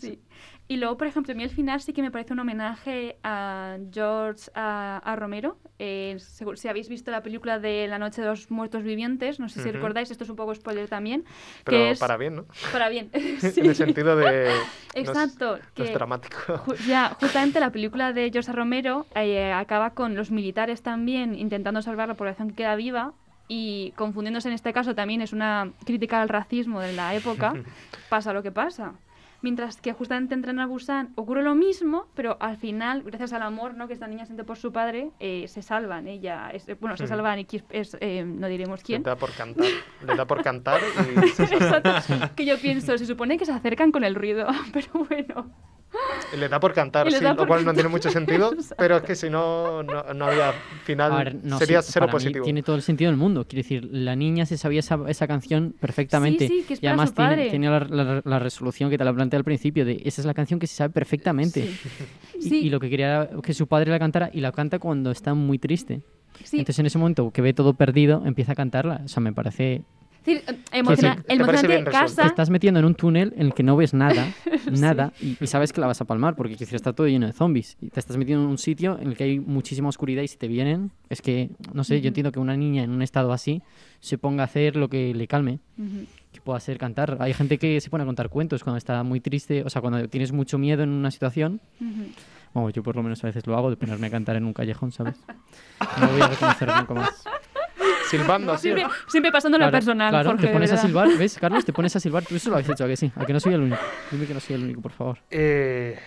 sí. Y luego, por ejemplo, a mí al final sí que me parece un homenaje a George a, a Romero. Eh, si habéis visto la película de La Noche de los Muertos Vivientes, no sé si Ujú. recordáis, esto es un poco spoiler también. Pero que es, para bien, ¿no? Para bien. sí. En el sentido de... no es- Exacto. no es que dramático. ju- ya, justamente la película de George A. Romero eh, acaba con los militares también intentando salvar la población que queda viva y confundiéndose en este caso también es una crítica al racismo de la época, pasa lo que pasa. Mientras que justamente en Tren a Busan ocurre lo mismo, pero al final, gracias al amor ¿no? que esta niña siente por su padre, eh, se salvan. Ella es- bueno, se Ujú. salvan y es, eh, no diremos quién. Le da por cantar. Le da por cantar y se. Que yo pienso, se supone que se acercan con el ruido, pero bueno. Le da por cantar, sí, da lo por cual no tiene mucho sentido, pero es que si no, no, no había final, ver, no, sería sí, cero positivo. tiene todo el sentido del mundo. Quiero decir, la niña se sabía esa, esa canción perfectamente. Sí, sí, que es y para además su tiene, padre. tiene la, la- la resolución que te la planteé al principio de esa es la canción que se sabe perfectamente. Y, Sí. y lo que quería era que su padre la cantara y la canta cuando está muy triste. Sí. Entonces en ese momento que ve todo perdido, empieza a cantarla. O sea, me parece... Es decir, eh, emociona- Te emocionante Te casa. estás metiendo en un túnel en el que no ves nada, Sí. nada, y, y sabes que la vas a palmar, porque decir, está todo lleno de zombies. Y te estás metiendo en un sitio en el que hay muchísima oscuridad y si te vienen, es que, no sé, Ujú. yo entiendo que una niña en un estado así se ponga a hacer lo que le calme, Ujú. que pueda ser cantar. Hay gente que se pone a contar cuentos cuando está muy triste, o sea, cuando tienes mucho miedo en una situación. Ujú. Bueno, yo por lo menos a veces lo hago, de ponerme a cantar en un callejón, ¿sabes? No voy a reconocer nunca más. Silbando así. Siempre, siempre pasando la Claro, personal. Claro, Jorge, te pones a silbar, ¿ves, Carlos? Te pones a silbar. Tú eso lo habéis hecho, ¿a que sí? ¿A que no soy el único? Dime que no soy el único, por favor. Eh,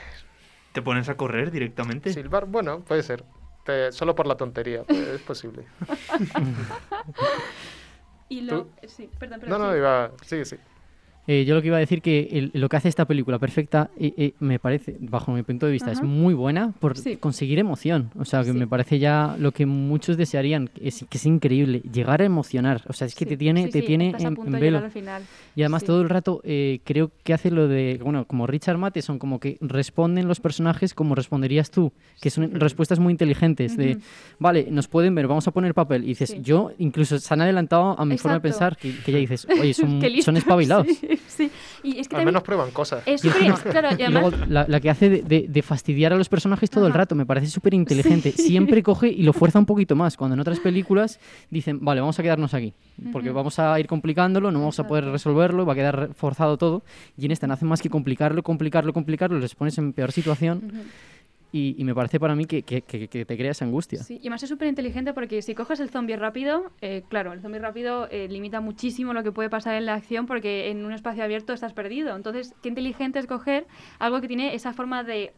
¿Te pones a correr directamente? silbar, bueno, puede ser. Te- solo por la tontería, pues, es posible. Y lo... Sí, perdón, No, perdón. no, sí. iba... Sí, sí. Eh, yo lo que iba a decir que el- lo que hace esta película perfecta eh, eh, me parece, bajo mi punto de vista, es muy buena por Sí. conseguir emoción. O sea, que Sí. me parece ya lo que muchos desearían, que es, que es increíble, llegar a emocionar. O sea, es que te tiene, te tiene en, velo. al final. Y además todo el rato eh, creo que hace lo de, bueno, como Richard Matheson, como que responden los personajes como responderías tú, que son respuestas muy inteligentes de, vale, nos pueden ver, vamos a poner papel. Y dices, yo incluso se han adelantado a mi forma de pensar, que, que ya dices, oye, son, espabilados. Sí. Y es que Al también menos prueban cosas. es claro, y y luego la, la que hace de, de- de fastidiar a los personajes todo el rato, me parece súper inteligente. Sí. Siempre coge y lo fuerza un poquito más. Cuando en otras películas dicen, vale, vamos a quedarnos aquí, porque vamos a ir complicándolo, no vamos a poder resolverlo, va a quedar forzado todo. Y en esta no hacen más que complicarlo, complicarlo, complicarlo, les pones en peor situación. Y, y me parece para mí que, que- que- que te crea esa angustia. Sí, y además es súper inteligente porque si coges el zombie rápido, eh, claro, el zombie rápido eh, limita muchísimo lo que puede pasar en la acción porque en un espacio abierto estás perdido. Entonces, qué inteligente es coger algo que tiene esa forma de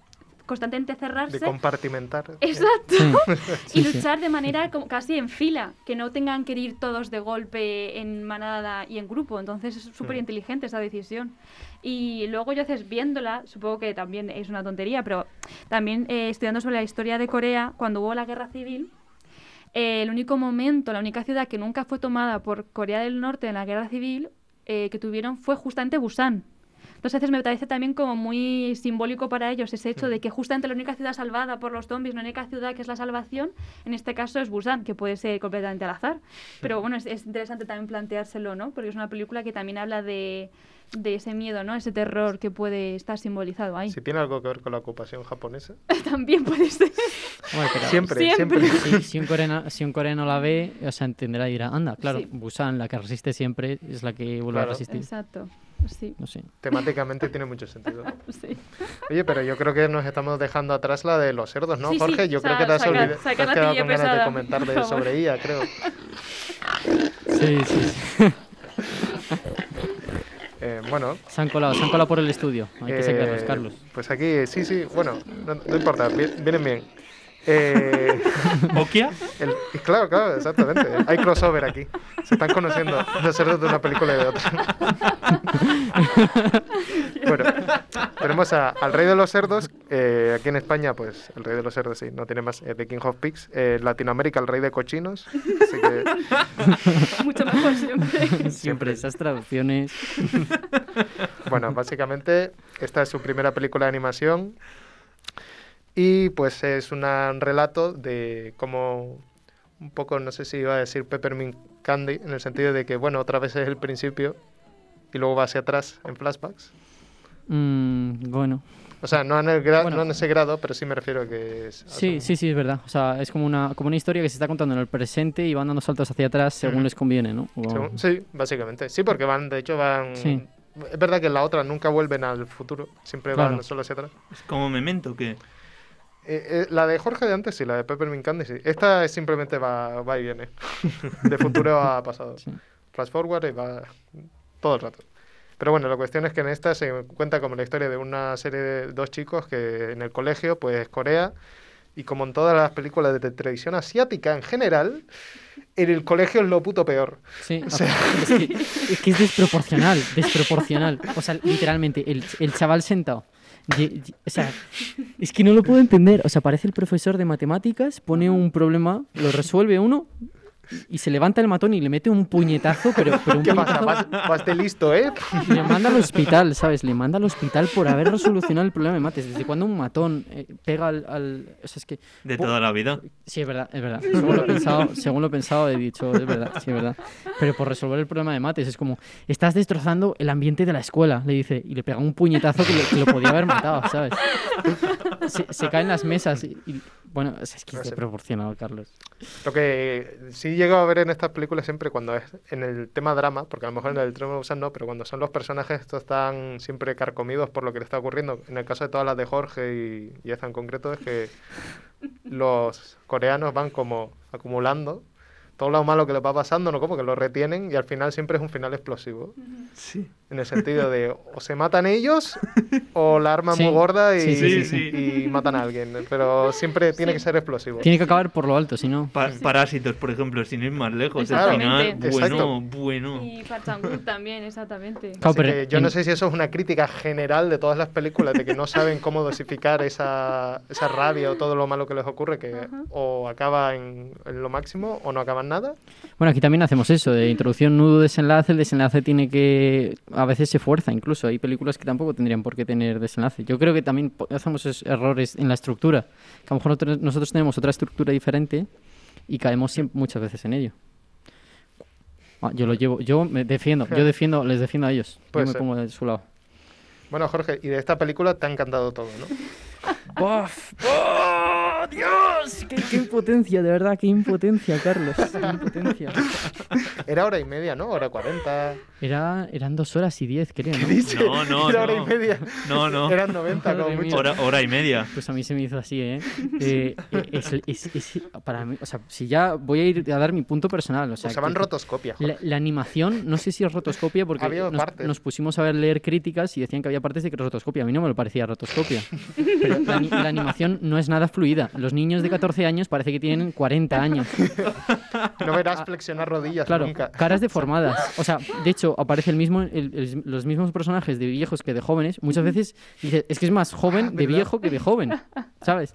constantemente cerrarse. De compartimentar. Exacto. Sí. y Sí, sí. luchar de manera como casi en fila, que no tengan que ir todos de golpe en manada y en grupo. Entonces es súper inteligente esa decisión. Y luego yo haces viéndola, supongo que también es una tontería, pero también eh, estudiando sobre la historia de Corea, cuando hubo la guerra civil, eh, el único momento, la única ciudad que nunca fue tomada por Corea del Norte en la guerra civil eh, que tuvieron fue justamente Busan. Entonces a veces me parece también como muy simbólico para ellos ese hecho de que justamente la única ciudad salvada por los zombies, la única ciudad que es la salvación, en este caso es Busan, que puede ser completamente al azar. Pero bueno, es, es interesante también planteárselo, ¿no? Porque es una película que también habla de, de ese miedo, ¿no? Ese terror que puede estar simbolizado ahí. Si tiene algo que ver con la ocupación japonesa. también puede ser. Hombre, pero Siempre, siempre. Si, si un coreano, si un coreano la ve, o sea, entenderá y dirá, anda, claro, Sí. Busan, la que resiste siempre, es la que vuelve a Claro. resistir. Exacto. Sí. No sé. Temáticamente tiene mucho sentido. Sí. Oye, pero yo creo que nos estamos dejando atrás la de los cerdos, ¿no, Sí, sí, Jorge? Yo creo que te has, saca- olvidado- te saca has la quedado con ganas de comentar de, sobre ella, creo. Sí, sí. sí. Eh, bueno. Se han colado, se han colado por el estudio. Hay que sacarlos, eh, Carlos. Pues aquí, sí, sí, bueno, no, no importa, vi- vienen bien. Eh, ¿Okia? el- claro, claro, exactamente. Hay crossover aquí. Se están conociendo los cerdos de una película y de otra. bueno, tenemos a- al Rey de los Cerdos. eh, aquí en España, pues el Rey de los Cerdos, sí, no tiene más. eh, The King of Pigs. Eh, en Latinoamérica, el Rey de Cochinos. Así que, Mucho mejor siempre. Siempre esas traducciones. bueno, básicamente, esta es su primera película de animación. Y pues es una- un relato de cómo un poco, no sé si iba a decir Peppermint Candy, en el sentido de que, bueno, otra vez es el principio y luego va hacia atrás en flashbacks. Mm, bueno. O sea, no en, el gra- Bueno. no en ese grado, pero sí me refiero a que es... Sí, sí, sí, es verdad. O sea, es como una, como una historia que se está contando en el presente y van dando saltos hacia atrás según les conviene, ¿no? O- Según- sí, básicamente. Sí, porque van, de hecho, van... Sí. Es verdad que en la otra nunca vuelven al futuro, siempre Claro. van solo hacia atrás. Es como Memento, que Eh, eh, la de Jorge de antes sí, la de Peppermint Candy sí. Esta es simplemente va, va y viene. de futuro a pasado. Flash forward y va todo el rato. Pero bueno, la cuestión es que en esta se cuenta como la historia de una serie de dos chicos que en el colegio, pues Corea, y como en todas las películas de televisión asiática en general, en el colegio es lo puto peor. Sí, O sea, es, que, es que es desproporcional, desproporcional. O sea, literalmente, el, el chaval sentado. O sea, es que no lo puedo entender. O sea, parece el profesor de matemáticas, pone un problema, lo resuelve uno y se levanta el matón y le mete un puñetazo, pero, pero un ¿Qué pasa? puñetazo... Vas de listo, ¿eh? Le manda al hospital, ¿sabes? Le manda al hospital por haber resolucionado el problema de mates. ¿Desde cuando un matón eh, pega al, al- O sea, es que... de toda la vida. Sí, es verdad, es verdad. Según lo he pensado, según lo he pensado he dicho, es verdad, sí, es verdad. Pero por resolver el problema de mates, es como, estás destrozando el ambiente de la escuela, le dice, y le pega un puñetazo que lo, que lo podía haber matado, ¿sabes? Se, se caen las mesas y, y- bueno, es que es desproporcionado, Carlos. Lo que sí llego a ver en estas películas siempre cuando es en el tema drama, porque a lo mejor en el tema usan no, pero cuando son los personajes estos están siempre carcomidos por lo que le está ocurriendo. En el caso de todas las de Jorge y, y esta en concreto es que los coreanos van como acumulando todo lo malo que les va pasando, ¿no? Como que lo retienen y al final siempre es un final explosivo. Sí. En el sentido de o se matan ellos o la arma es Sí, muy gorda y, sí, sí, sí, y matan a alguien. Pero siempre tiene que ser explosivo. Tiene que acabar por lo alto, si no... Pa- Parásitos, por ejemplo, sin ir más lejos. El Exactamente. final, bueno, Exacto. bueno. Y Pachanguk también, exactamente. Así que yo no sé si eso es una crítica general de todas las películas, de que no saben cómo dosificar esa, esa rabia o todo lo malo que les ocurre, que o acaba en, en lo máximo o no acaba en nada. Bueno, aquí también hacemos eso, de introducción, nudo, desenlace. El desenlace tiene que. A veces se fuerza incluso. Hay películas que tampoco tendrían por qué tener desenlace. Yo creo que también hacemos esos errores en la estructura. Que a lo mejor nosotros, nosotros tenemos otra estructura diferente y caemos siem- muchas veces en ello. Ah, yo lo llevo. Yo me defiendo. Yo defiendo, les defiendo a ellos. Yo Puede me ser. pongo de su lado. Bueno, Jorge, y de esta película te ha encantado todo, ¿no? ¡Buf! ¡Oh, Dios! ¡Qué, qué impotencia, de verdad! ¡Qué impotencia, Carlos! ¡Qué impotencia! Era hora y media, ¿no? Hora cuarenta. Era, eran dos horas y diez, creo, ¿no? ¿Qué dices? No, no, Era hora no. y media. No, no. Eran 90 como Madre mía. mucho. Hora, hora y media. Pues a mí se me hizo así, ¿eh? Eh, eh, es, es- es- para mí, o sea, si ya voy a ir a dar mi punto personal, o sea, Usaban rotoscopia. La, la animación, no sé si es rotoscopia, porque nos, nos pusimos a ver leer críticas y decían que había partes de que rotoscopia. A mí no me lo parecía rotoscopia. Pero la animación no es nada fluida. Los niños de 14 años parece que tienen 40 años. No verás flexionar rodillas Claro, nunca. caras deformadas. O sea, de hecho, aparece el mismo, el- el- los mismos personajes de viejos que de jóvenes. Muchas veces dices, es que es más joven de ¿verdad? viejo que de joven, ¿sabes?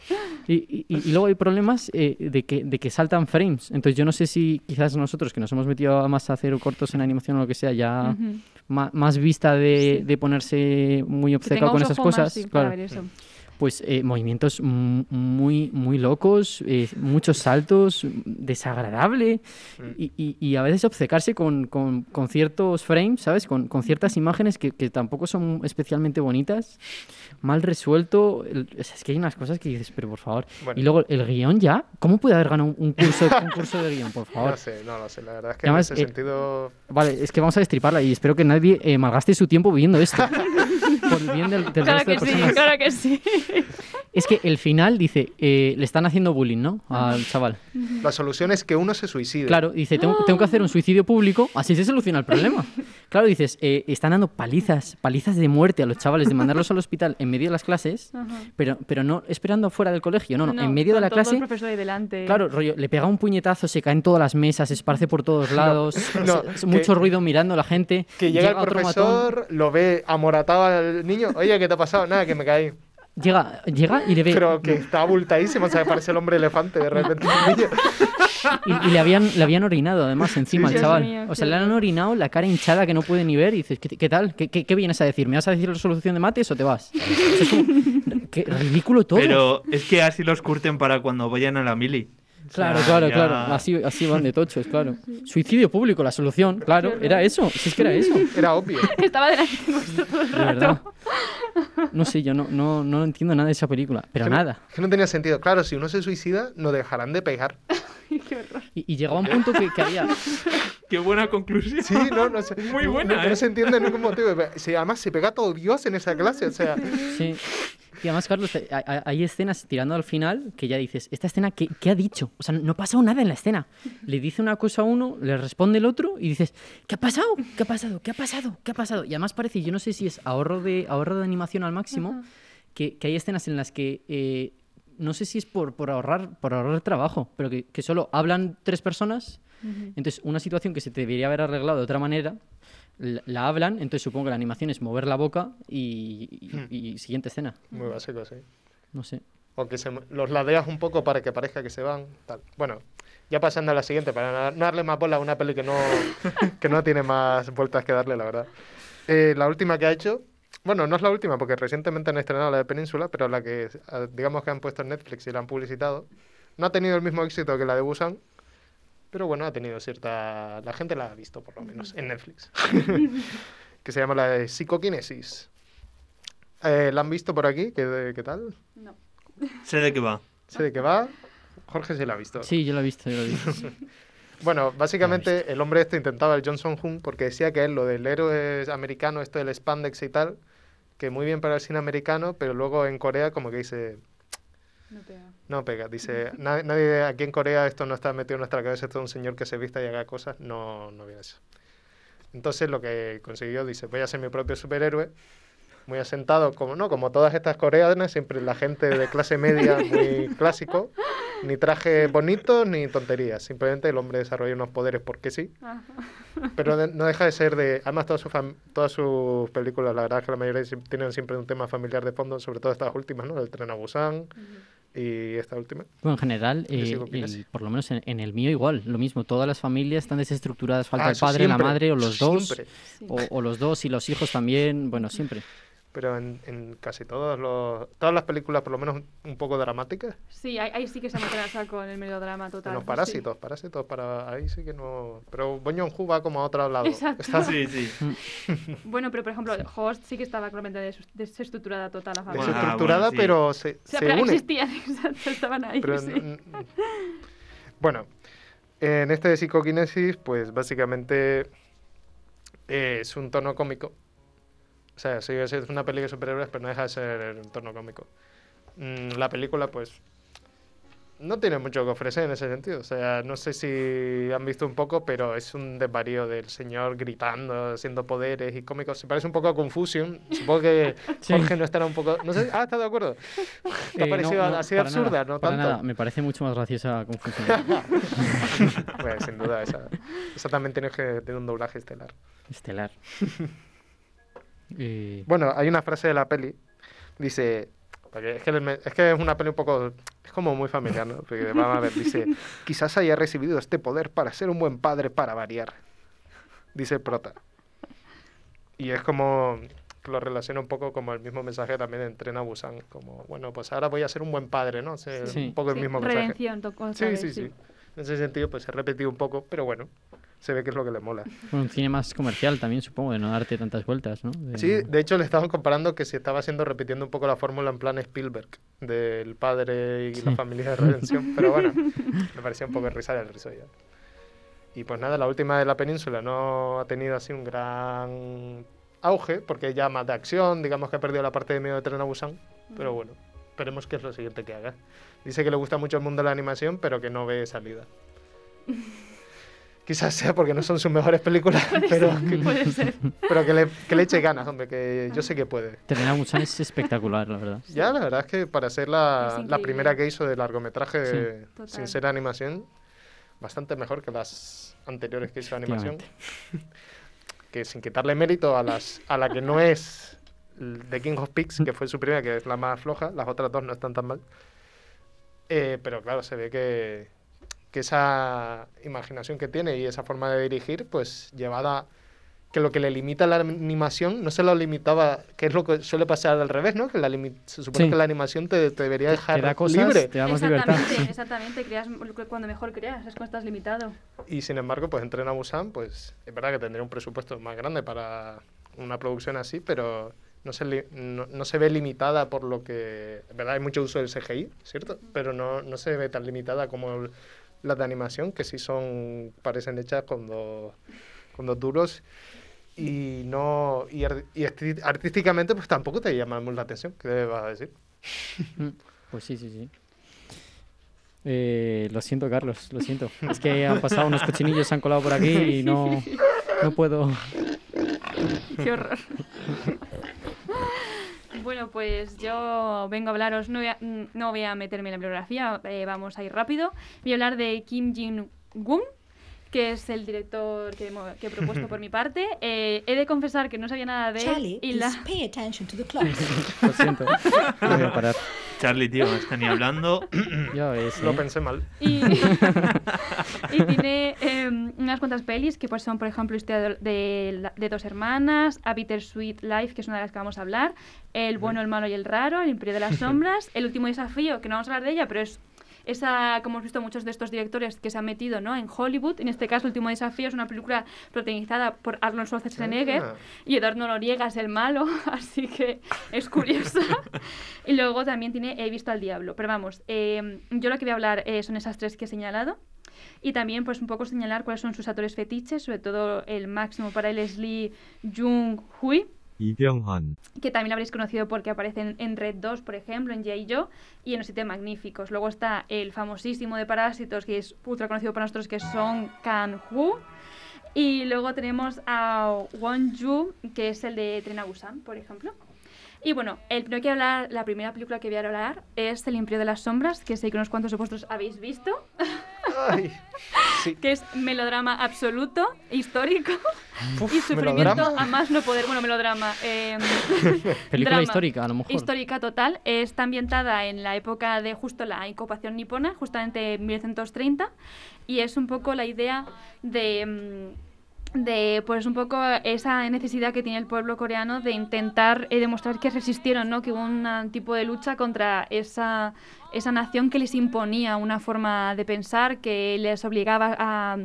Y, y- y luego hay problemas eh, de, que, de que saltan frames. Entonces yo no sé si quizás nosotros que nos hemos metido a más a hacer cortos en animación o lo que sea, ya más, vista de, de ponerse muy obceca con esas cosas. claro. ver eso. Pues eh, movimientos muy, muy locos, eh, muchos saltos, desagradable y, y- y a veces obcecarse con, con- con ciertos frames, ¿sabes? Con, con ciertas imágenes que, que tampoco son especialmente bonitas, mal resuelto. el- es que hay unas cosas que dices, pero por favor. Bueno. Y luego el guion ya, ¿cómo puede haber ganado un, curso, un curso de guion, por favor? No sé, no lo sé. La verdad es que además, en ese eh, sentido. Vale, es que vamos a destriparla y espero que nadie eh, malgaste su tiempo viendo esto. por el bien del, del Claro resto de que sí, personas. claro que sí. Es que el final dice, eh, le están haciendo bullying, ¿no? Al chaval. La solución es que uno se suicide. Claro, dice, tengo, tengo que hacer un suicidio público, así se soluciona el problema. Claro, dices, eh, están dando palizas, palizas de muerte a los chavales, de mandarlos al hospital en medio de las clases, Ajá. pero, pero no esperando fuera del colegio, no, no, en medio de la todo el clase. profesor ahí delante. Claro, rollo, le pega un puñetazo, se caen todas las mesas, se esparce por todos lados, no, se- se- mucho que- ruido mirando a la gente. Que llega, el otro matón, profesor, lo ve amoratado al niño. Oye, ¿qué te ha pasado? Nada, que me caí. llega, llega y le ve. Pero que está abultadísimo, o sea, parece el hombre elefante de repente. el niño. Y, y le, habían, le habían orinado además encima Sí, al sí, chaval. Mío, o sea, le han orinado la cara hinchada que no puede ni ver y dices, ¿qué, qué tal? ¿Qué, qué, qué vienes a decir? ¿Me vas a decir la solución de mates o te vas? O sea, es como, qué ridículo todo. Pero es que así los curten para cuando vayan a la mili. Claro, claro, ya- claro. Así, así van de tochos, claro. Suicidio público, la solución, claro. Era eso. Si es que era eso. Era obvio. Estaba delante nuestro todo el De rato. verdad. No sé, yo no, no, no entiendo nada de esa película. Pero Que no- nada. Que no tenía sentido. Claro, si uno se suicida, no dejarán de pegar. Y, y llegaba un punto que, que había. Qué buena conclusión. Sí, no, no sé. Muy buena, No, ¿eh? no se entiende ningún motivo. Sí, además se pega todo Dios en esa clase, o sea. Sí. Y además, Carlos, hay- hay, escenas tirando al final que ya dices, ¿esta escena qué, qué ha dicho? O sea, no ha pasado nada en la escena. Le dice una cosa a uno, le responde el otro y dices, ¿qué ha pasado? ¿Qué ha pasado? ¿Qué ha pasado? ¿Qué ha pasado? Y además parece, yo no sé si es ahorro de, ahorro de animación al máximo, que, que hay escenas en las que... eh, no sé si es por, por, ahorrar, por ahorrar trabajo, pero que, que solo hablan tres personas. Ujú. Entonces, una situación que se debería haber arreglado de otra manera, la, la hablan, entonces supongo que la animación es mover la boca y, y- y siguiente escena. Muy básico, sí. No sé. O que se, los ladeas un poco para que parezca que se van. Tal. Bueno, ya pasando a la siguiente, para no darle más bola a una peli que no, que no tiene más vueltas que darle, la verdad. Eh, la última que ha hecho, bueno, no es la última, porque recientemente han estrenado la de Península, pero la que, eh, digamos que han puesto en Netflix y la han publicitado, no ha tenido el mismo éxito que la de Busan, pero bueno, ha tenido cierta... La gente la ha visto, por lo menos, en Netflix. que se llama la de Psicoquinesis. Eh, ¿La han visto por aquí? ¿Qué, qué tal? Sé de qué va. Sé de qué va. Jorge se la ha visto. Sí, yo lo he visto, yo lo he visto. Bueno, básicamente el hombre este intentaba el Johnson Hun porque decía que él, lo del héroe americano, esto del spandex y tal, que muy bien para el cine americano, pero luego en Corea como que dice, No pega. no pega, dice, "Na- nadie aquí en Corea esto no está metido en nuestra cabeza, esto es un señor que se vista y haga cosas, no, no viene eso. Entonces lo que consiguió, dice, voy a ser mi propio superhéroe, muy asentado, como no, como todas estas coreanas, siempre la gente de clase media, muy clásico, ni traje bonito ni tonterías, simplemente el hombre desarrolla unos poderes porque sí, pero de- no deja de ser de, además todas sus, todas sus películas, la verdad es que la mayoría tienen siempre un tema familiar de fondo, sobre todo estas últimas, ¿no? El tren a Busan y esta última. Bueno, en general, ¿Qué eh, el- por lo menos en, en el mío igual, lo mismo. Todas las familias están desestructuradas, falta Ah, el padre, la madre o los dos. o los dos y los hijos también, bueno, siempre. Pero en, en casi todos los, todas las películas, por lo menos un poco dramáticas, Sí, ahí, ahí sí que se meten a saco en el melodrama total. los sí. parásitos, parásitos, para ahí sí que no... Pero Bong Joon-ho va como a otro lado. Exacto. Está- Sí, sí. Bueno, pero por ejemplo, Host sí que estaba claramente des- desestructurada total la familia. Desestructurada, Ah, bueno, sí. pero se, O sea, se pero une. existían, exacto, estaban ahí. Pero sí. bueno, en este de psicoquinesis, pues básicamente eh, es un tono cómico. O sea, sí, es una película de superhéroes, pero no deja de ser un tono cómico. Mm, la película, pues, no tiene mucho que ofrecer en ese sentido. O sea, no sé si han visto un poco, pero es un desvarío del señor gritando, haciendo poderes y cómicos. Se parece un poco a Confusion. Supongo que Sí. Jorge no estará un poco... No sé, ah, ¿está de acuerdo? ¿Te ha Eh, parecido no, no, así absurda? nada, no tanto. nada. Me parece mucho más graciosa Confusión. pues sin duda, esa, esa también tiene que tener un doblaje estelar. Estelar. Eh, Bueno, hay una frase de la peli, dice, porque es que, el es que es una peli un poco, es como muy familiar, ¿no? Porque vamos a ver, dice, quizás haya recibido este poder para ser un buen padre para variar, dice el prota. Y es como, lo relaciona un poco como el mismo mensaje también en Tren a Busan, como, bueno, pues ahora voy a ser un buen padre, ¿no? Sí, Sí. Un poco el Sí, mismo mensaje. redención, tocó sí, sí. sí. En ese sentido, pues se ha repetido un poco, pero bueno, se ve que es lo que le mola. Bueno, un cine más comercial también, supongo, de no darte tantas vueltas, ¿no? De- Sí, de hecho le estaban comparando que si estaba haciendo repitiendo un poco la fórmula en plan Spielberg, del padre y la Sí. familia de redención, pero bueno, me parecía un poco risada el riso ya. Y pues nada, la última de la península no ha tenido así un gran auge, porque ya más de acción, digamos que ha perdido la parte de miedo de Tren a Busan, pero bueno, esperemos que es lo siguiente que haga. Dice que le gusta mucho el mundo de la animación, pero que no ve salida. Quizás sea porque no son sus mejores películas, pero que, Puede ser. pero que le, que le eche ganas, hombre, que yo sé que puede. Tren a Busan es espectacular, la verdad. Ya, la verdad es que para ser la, primera que hizo de largometraje Sí. Sin ser animación, bastante mejor que las anteriores que hizo de animación. que sin quitarle mérito a, las, a la que no es The King of Pigs, que fue su primera, que es la más floja, las otras dos no están tan mal. Eh, pero claro, se ve que, que esa imaginación que tiene y esa forma de dirigir, pues llevada que lo que le limita la animación no se lo limitaba, que es lo que suele pasar al revés, ¿no? Que la se supone Sí. que la animación te, te debería dejar da cosas, libre. te da más libertad. Exactamente, exactamente. Creas cuando mejor creas, es cuando estás limitado. Y sin embargo, pues en Tren a Busan, pues es verdad que tendría un presupuesto más grande para una producción así, pero no se, li- no, no se ve limitada por lo que... Es verdad, hay mucho uso del CGI, ¿cierto? Pero no, no se ve tan limitada como el- las de animación, que sí son, parecen hechas con dos, con dos duros. Y no y, ar- y artísticamente pues tampoco te llama mucho la atención, ¿qué vas a decir? Pues sí, sí, sí. Eh, lo siento, Carlos, lo siento. Es que han pasado unos cochinillos, se han colado por aquí y no, no puedo. Qué horror. Bueno, pues yo vengo a hablaros, no voy a, mm, no voy a meterme en la bibliografía, eh, vamos a ir rápido. Voy a hablar de Kim Jin-woon, que es el director que, que he propuesto por mi parte. Eh, he de confesar que no sabía nada de él Charlie, y la... pay attention to the clock. Lo siento. No voy a parar. Charlie, tío, está ni hablando. Ya ves, Lo ¿eh? pensé mal. Y, y tiene em, unas cuantas pelis que pues son, por ejemplo, Historia de, de dos hermanas, A Bittersweet Life, que es una de las que vamos a hablar, El bueno, el malo y el raro, El imperio de las sombras, El último desafío, que no vamos a hablar de ella, pero es esa, como hemos visto muchos de estos directores que se han metido ¿no? en Hollywood, en este caso El último desafío es una película protagonizada por Arnold Schwarzenegger Ah. y Eduardo Noriega es el malo, así que es curiosa. y luego también tiene He visto al diablo. Pero vamos, eh, yo lo que voy a hablar eh, son esas tres que he señalado. Y también, pues, un poco señalar cuáles son sus actores fetiches, sobre todo el máximo para él es Lee Jung-hui, Lee Byung-hun. Que también habréis conocido porque aparecen en Red 2, por ejemplo, en J. Joe y en Los Siete Magníficos. Luego está el famosísimo de Parásitos, que es ultra conocido para nosotros, que es Song Kang-woo. Y luego tenemos a Won Ju, que es el de Tren a Busan, por ejemplo. Y bueno, el primero que hablar, la primera película que voy a hablar es El Imperio de las Sombras, que sé que unos cuantos de vosotros habéis visto. Ay, que es melodrama absoluto, histórico Uf, y sufrimiento melodrama. a más no poder. Bueno, melodrama. eh, Película drama. histórica, a lo mejor. Histórica total. Está ambientada en la época de justo la ocupación nipona, justamente en 1930, y es un poco la idea de. mm, de pues un poco esa necesidad que tiene el pueblo coreano de intentar eh, demostrar que resistieron, ¿no? que hubo un tipo de lucha contra esa, esa nación que les imponía una forma de pensar, que les obligaba a,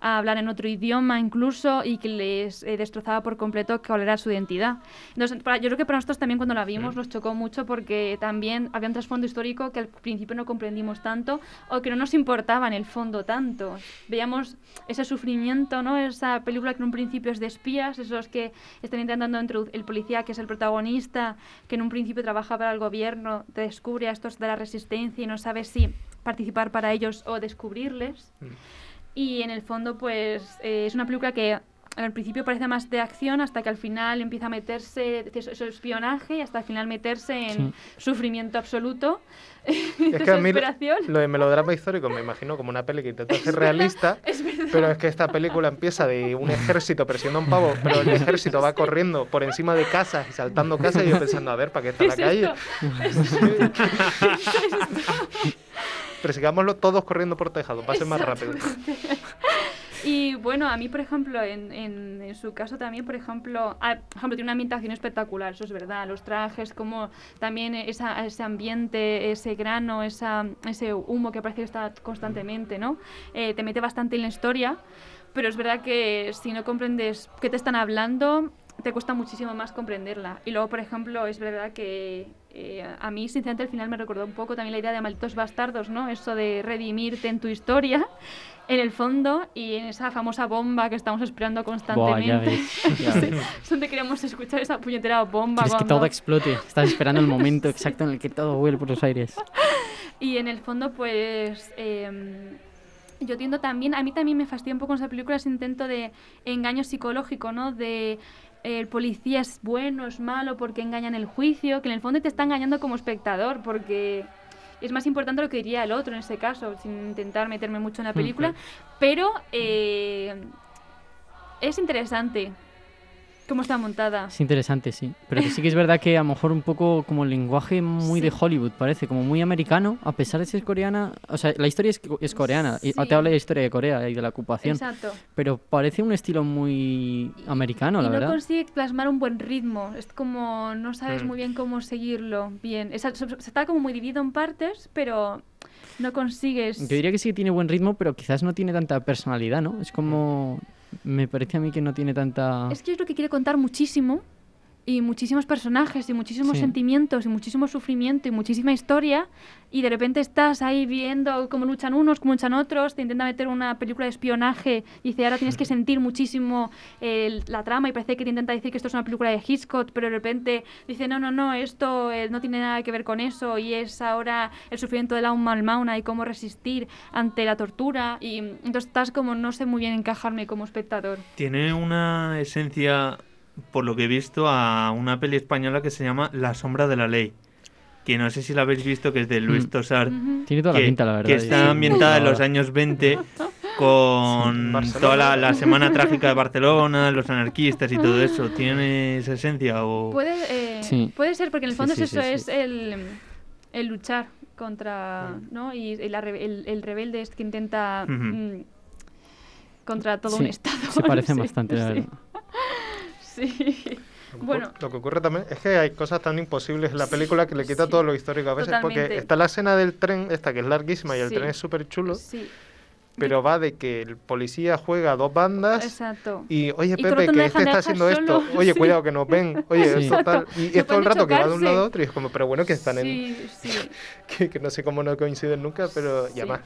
a hablar en otro idioma incluso y que les eh, destrozaba por completo cuál era su identidad. Entonces, para- yo creo que para nosotros también cuando la vimos nos chocó mucho porque también había un trasfondo histórico que al principio no comprendimos tanto o que no nos importaba en el fondo tanto. Veíamos ese sufrimiento, ¿no? Esa película que en un principio es de espías, esos que están intentando introducir el policía que es el protagonista, que en un principio trabaja para el gobierno, te descubre a estos de la resistencia y no sabe si participar para ellos o descubrirles. Y en el fondo, pues eh, es una película que al principio parece más de acción hasta que al final empieza a meterse eso, eso espionaje y hasta al final meterse en sufrimiento absoluto, Es que a mí lo- de melodrama histórico me imagino como una peli que intenta ser realista, Es verdad. pero es que esta película empieza de un ejército persiguiendo a un pavo, pero el ejército va corriendo por encima de casas y saltando casas y yo pensando, a ver, ¿para qué está la ¿Qué es calle? esto? Persigámoslo todos corriendo por tejado, va a ser más rápido. Y bueno, a mí, por ejemplo, en, en, su caso también, por ejemplo, ah, por ejemplo, tiene una ambientación espectacular, eso es verdad. Los trajes, como también esa, ese ambiente, ese grano, esa, ese humo que parece que está constantemente, ¿no? Eh, te mete bastante en la historia, pero es verdad que si no comprendes qué te están hablando, te cuesta muchísimo más comprenderla. Y luego, por ejemplo, es verdad que eh, a mí, sinceramente, al final me recordó un poco también la idea de Malditos Bastardos, ¿no? Eso de redimirte en tu historia, en el fondo, y en esa famosa bomba que estamos esperando Buah, constantemente. ya ves, ya Sí, ves. es donde queremos escuchar esa puñetera bomba. Quieres que cuando- todo explote. Estás esperando el momento exacto en el que todo vuele por los aires. Y en el fondo, pues. em, yo tiendo también. A mí también me fastidia un poco esa película ese intento de engaño psicológico, ¿no? De. El policía es bueno, es malo, porque engaña en el juicio, que en el fondo te está engañando como espectador, porque es más importante lo que diría el otro en ese caso, sin intentar meterme mucho en la película. Ujú. Pero eh, es interesante cómo está montada. Es interesante, sí. Pero que sí que es verdad que a lo mejor un poco como el lenguaje muy de Hollywood, parece, como muy americano, a pesar de ser coreana. O sea, la historia es, es coreana. Y Sí. te habla de la historia de Corea y de la ocupación. Exacto. Pero parece un estilo muy americano, y la no verdad. consigue plasmar un buen ritmo. Es como no sabes Mm. muy bien cómo seguirlo bien. Es- se, se está como muy dividido en partes, pero no consigues. Yo diría que sí que tiene buen ritmo, pero quizás no tiene tanta personalidad, ¿no? Es como... Me parece a mí que no tiene tanta... Es que yo creo que quiere contar muchísimo y muchísimos personajes y muchísimos Sí. sentimientos y muchísimo sufrimiento y muchísima historia y de repente estás ahí viendo cómo luchan unos, cómo luchan otros, te intenta meter una película de espionaje y dice ahora tienes que sentir muchísimo la trama y parece que te intenta decir que esto es una película de Hitchcock pero de repente dice no, no, no, esto eh, no tiene nada que ver con eso y es ahora el sufrimiento de la Malmauna y cómo resistir ante la tortura y entonces estás como no sé muy bien encajarme como espectador. Tiene una esencia, por lo que he visto, a una peli española que se llama La sombra de la ley. Que no sé si la habéis visto, que es de Luis Mm. Tosar. Tiene toda la que, pinta, la verdad, Que de- está ambientada en los años 20 con Barcelona. toda la, la semana trágica de Barcelona, los anarquistas y todo eso. ¿Tiene esa esencia? O... Puede, eh, Sí. puede ser, porque en el fondo sí, es eso, sí, sí. es el, el luchar contra, ¿no? Y el, la el- el rebelde es que intenta mm, contra todo Sí, un estado. se parecen Sí, bastante, la sí. verdad. Sí. Bueno, Lo que ocurre también es que hay cosas tan imposibles en la película que le quita todo lo histórico a veces. Porque Totalmente. está la escena del tren, esta que es larguísima y el Sí. tren es súper chulo. sí, Pero va de que el policía juega a dos bandas exacto. y, oye, Y Pepe, rato que este está haciendo esto. solo, Oye, sí. cuidado que nos ven. Oye, Sí. esto tal. Exacto. Y, y es todo el rato que va de un chocarse. lado a otro y es como, pero bueno, que están en. Sí, sí. Que, que no sé cómo no coinciden nunca, pero ya más.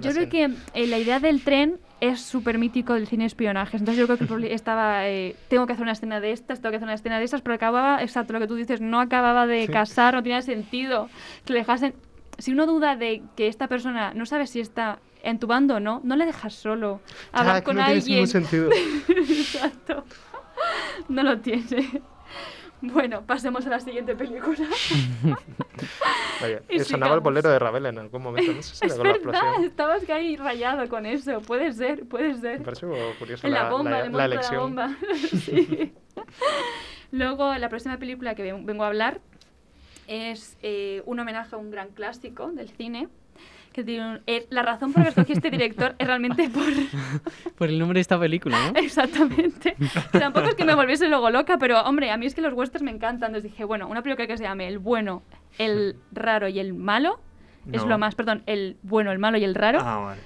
Yo creo que eh, la idea del tren es súper mítico del cine espionaje. Entonces yo creo que estaba, eh, tengo que hacer una escena de estas, tengo que hacer una escena de estas, pero acababa, exacto lo que tú dices, no acababa de Sí. casar, no tenía sentido que le dejasen... Si uno duda de que esta persona no sabe si está en tu bando o no, no le dejas solo. Ya, Hablar que con no tiene alguien. ningún sentido. exacto. No lo tiene. Bueno, pasemos a la siguiente película. Vaya, Y eh, sonaba el bolero de Ravel en algún momento. No sé si es verdad, estabas ahí rayado con eso. Puede ser, puede ser. Me parece curioso la, la bomba, la- elección. bomba. Sí. Luego, la próxima película que ven- vengo a hablar es eh, un homenaje a un gran clásico del cine. Que tiene un- eh, la razón por la que escogí este director es realmente por... Por el nombre de esta película, ¿no? Exactamente. Tampoco es que me volviese luego loca, pero hombre, a mí es que los westerns me encantan. Entonces dije, bueno, una película que se llame El bueno, el raro y el malo. Es No. lo más, perdón, el bueno, el malo y el raro. Ah, vale.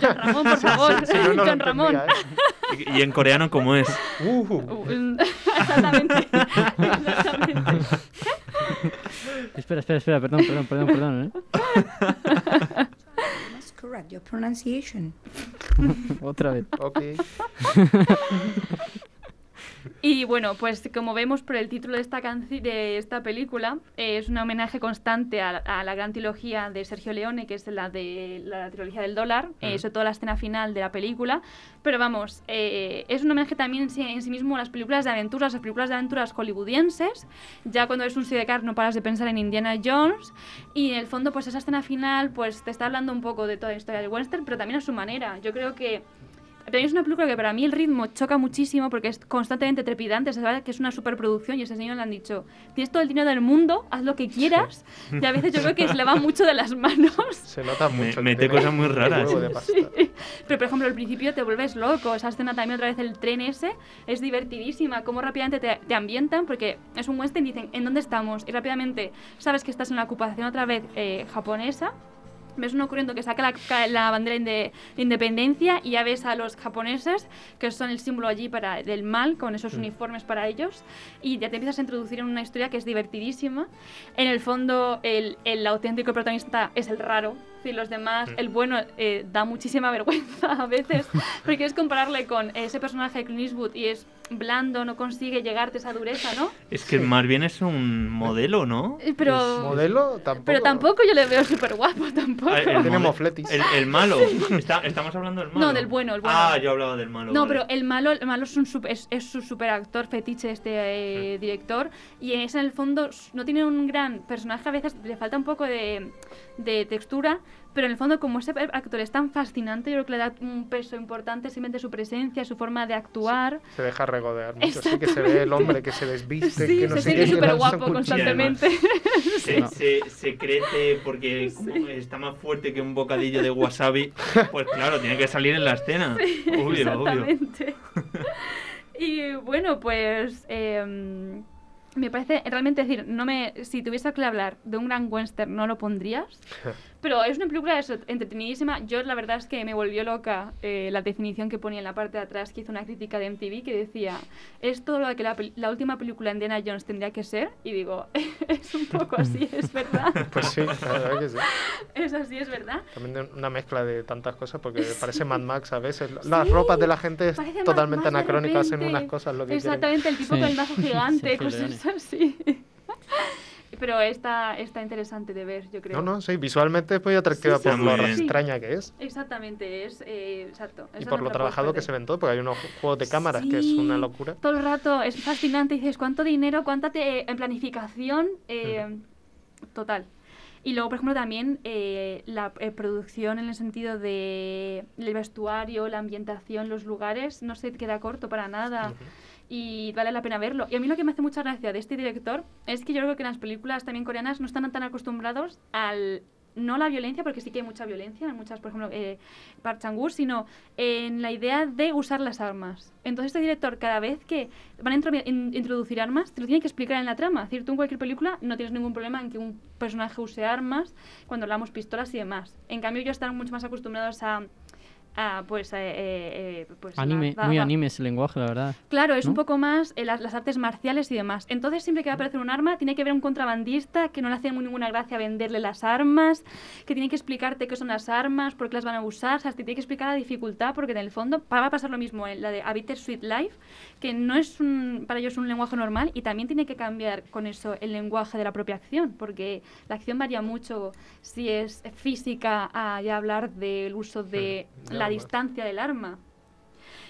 John Ramón, por favor. Sí, sí, no, no John Ramón. entendía, ¿Y, y en coreano cómo es? Uh, Exactamente. Exactamente. Espera, espera, espera, perdón, perdón, perdón, perdón, ¿eh? Let's correct your pronunciation. Otra vez. Ok. Y bueno, pues como vemos por el título de esta, de esta película, eh, es un homenaje constante a, la- a la gran trilogía de Sergio Leone, que es la de la trilogía del dólar, eh, sobre todo la escena final de la película. Pero vamos, eh, es un homenaje también en sí, en sí mismo a las películas de aventuras, las películas de aventuras hollywoodienses. Ya cuando eres un sidecar no paras de pensar en Indiana Jones. Y en el fondo, pues esa escena final, pues te está hablando un poco de toda la historia del western, pero también a su manera. Yo creo que Pero es una película que para mí el ritmo choca muchísimo porque es constantemente trepidante, se sabe que es una superproducción y a ese señor le han dicho, tienes todo el dinero del mundo, haz lo que quieras, y a veces yo creo que se le va mucho de las manos. Se nota mucho. que mete cosas muy raras. pasta. Pero por ejemplo al principio te vuelves loco, esa escena también otra vez el tren ese es divertidísima, cómo rápidamente te, te ambientan porque es un western y dicen, ¿en dónde estamos? Y rápidamente sabes que estás en la ocupación otra vez eh, japonesa ves uno corriendo que saca la, la bandera de, de independencia y ya ves a los japoneses que son el símbolo allí para del mal con esos Mm. uniformes para ellos y ya te empiezas a introducir en una historia que es divertidísima en el fondo el, el auténtico protagonista es el raro decir, los demás Mm. el bueno eh, da muchísima vergüenza a veces porque es compararle con ese personaje de Clint Eastwood y es blando no consigue llegarte a esa dureza ¿no? Es que más bien es un modelo, ¿no? Eh, pero ¿Modelo? Tampoco. pero tampoco yo le veo súper guapo tampoco Ah, el Tiene mode- mofletis. El, el malo. Está- estamos hablando del malo. No, del bueno, el bueno. Ah, yo hablaba del malo. No, vale. pero el malo, el malo es, un sup- es, es su superactor fetiche este eh, director y es en el fondo no tiene un gran personaje, a veces le falta un poco de, de textura, pero en el fondo como ese actor es tan fascinante, yo creo que le da un peso importante simplemente su presencia, su forma de actuar. Se deja regodear mucho. Sí que se ve el hombre que se desviste, Sí, que no se sé siente súper guapo constantemente. Se, se, se crece porque como está más fuerte que un bocadillo de wasabi. Pues claro, tiene que salir en la escena. Sí, obvio, obvio. exactamente. y bueno, pues em, me parece realmente decir, no me, si tuviese que hablar de un gran western, no lo pondrías. Pero es una película eso, entretenidísima. Yo la verdad es que me volvió loca eh, la definición que ponía en la parte de atrás, que hizo una crítica de MTV que decía, es todo lo que la, la última película de Indiana Jones tendría que ser. Y digo, es un poco así, es verdad. Pues sí, la verdad que sí. Es así, es verdad. También una mezcla de tantas cosas, porque parece Mad Max a veces. Las ropas de la gente es Parece totalmente anacrónicas, hacen unas cosas lo que quieren. Exactamente, el tipo Sí. con el mazo gigante, Sí, cosas así. Pero está, está interesante de ver, yo creo. No, no, sí, visualmente es muy atractiva Sí, por lo extraña que es. Exactamente, es eh, exacto. Y por lo trabajado que se ven todo, porque hay unos juegos de cámaras que es una locura. Todo el rato es fascinante. Dices, ¿cuánto dinero? ¿Cuánta te- en planificación? Eh, Total. Y luego, por ejemplo, también eh, la eh, producción en el sentido de el vestuario, la ambientación, los lugares, no se queda corto para nada. Y vale la pena verlo. Y a mí lo que me hace mucha gracia de este director es que yo creo que en las películas también coreanas no están tan acostumbrados al no la violencia, porque sí que hay mucha violencia en muchas, por ejemplo, eh, Park Chan-wook, sino en la idea de usar las armas. Entonces este director, cada vez que van a intro- in- introducir armas, te lo tiene que explicar en la trama. Es en cualquier película no tienes ningún problema en que un personaje use armas cuando hablamos pistolas y demás. En cambio, ellos están mucho más acostumbrados a, a, pues, eh, eh, eh, pues Anime, la- muy la- anime ese lenguaje, la verdad. Claro, es un ¿no? poco más eh, las, las artes marciales y demás. Entonces, siempre que va a aparecer un arma, tiene que haber un contrabandista que no le hace muy ninguna gracia venderle las armas, que tiene que explicarte qué son las armas, por qué las van a usar, o sea, te tiene que explicar la dificultad, porque en el fondo va a pasar lo mismo en la de A Bitter Sweet Life, que no es un- para ellos un lenguaje normal y también tiene que cambiar con eso el lenguaje de la propia acción, porque la acción varía mucho si es física a ya hablar del uso de de la distancia del arma.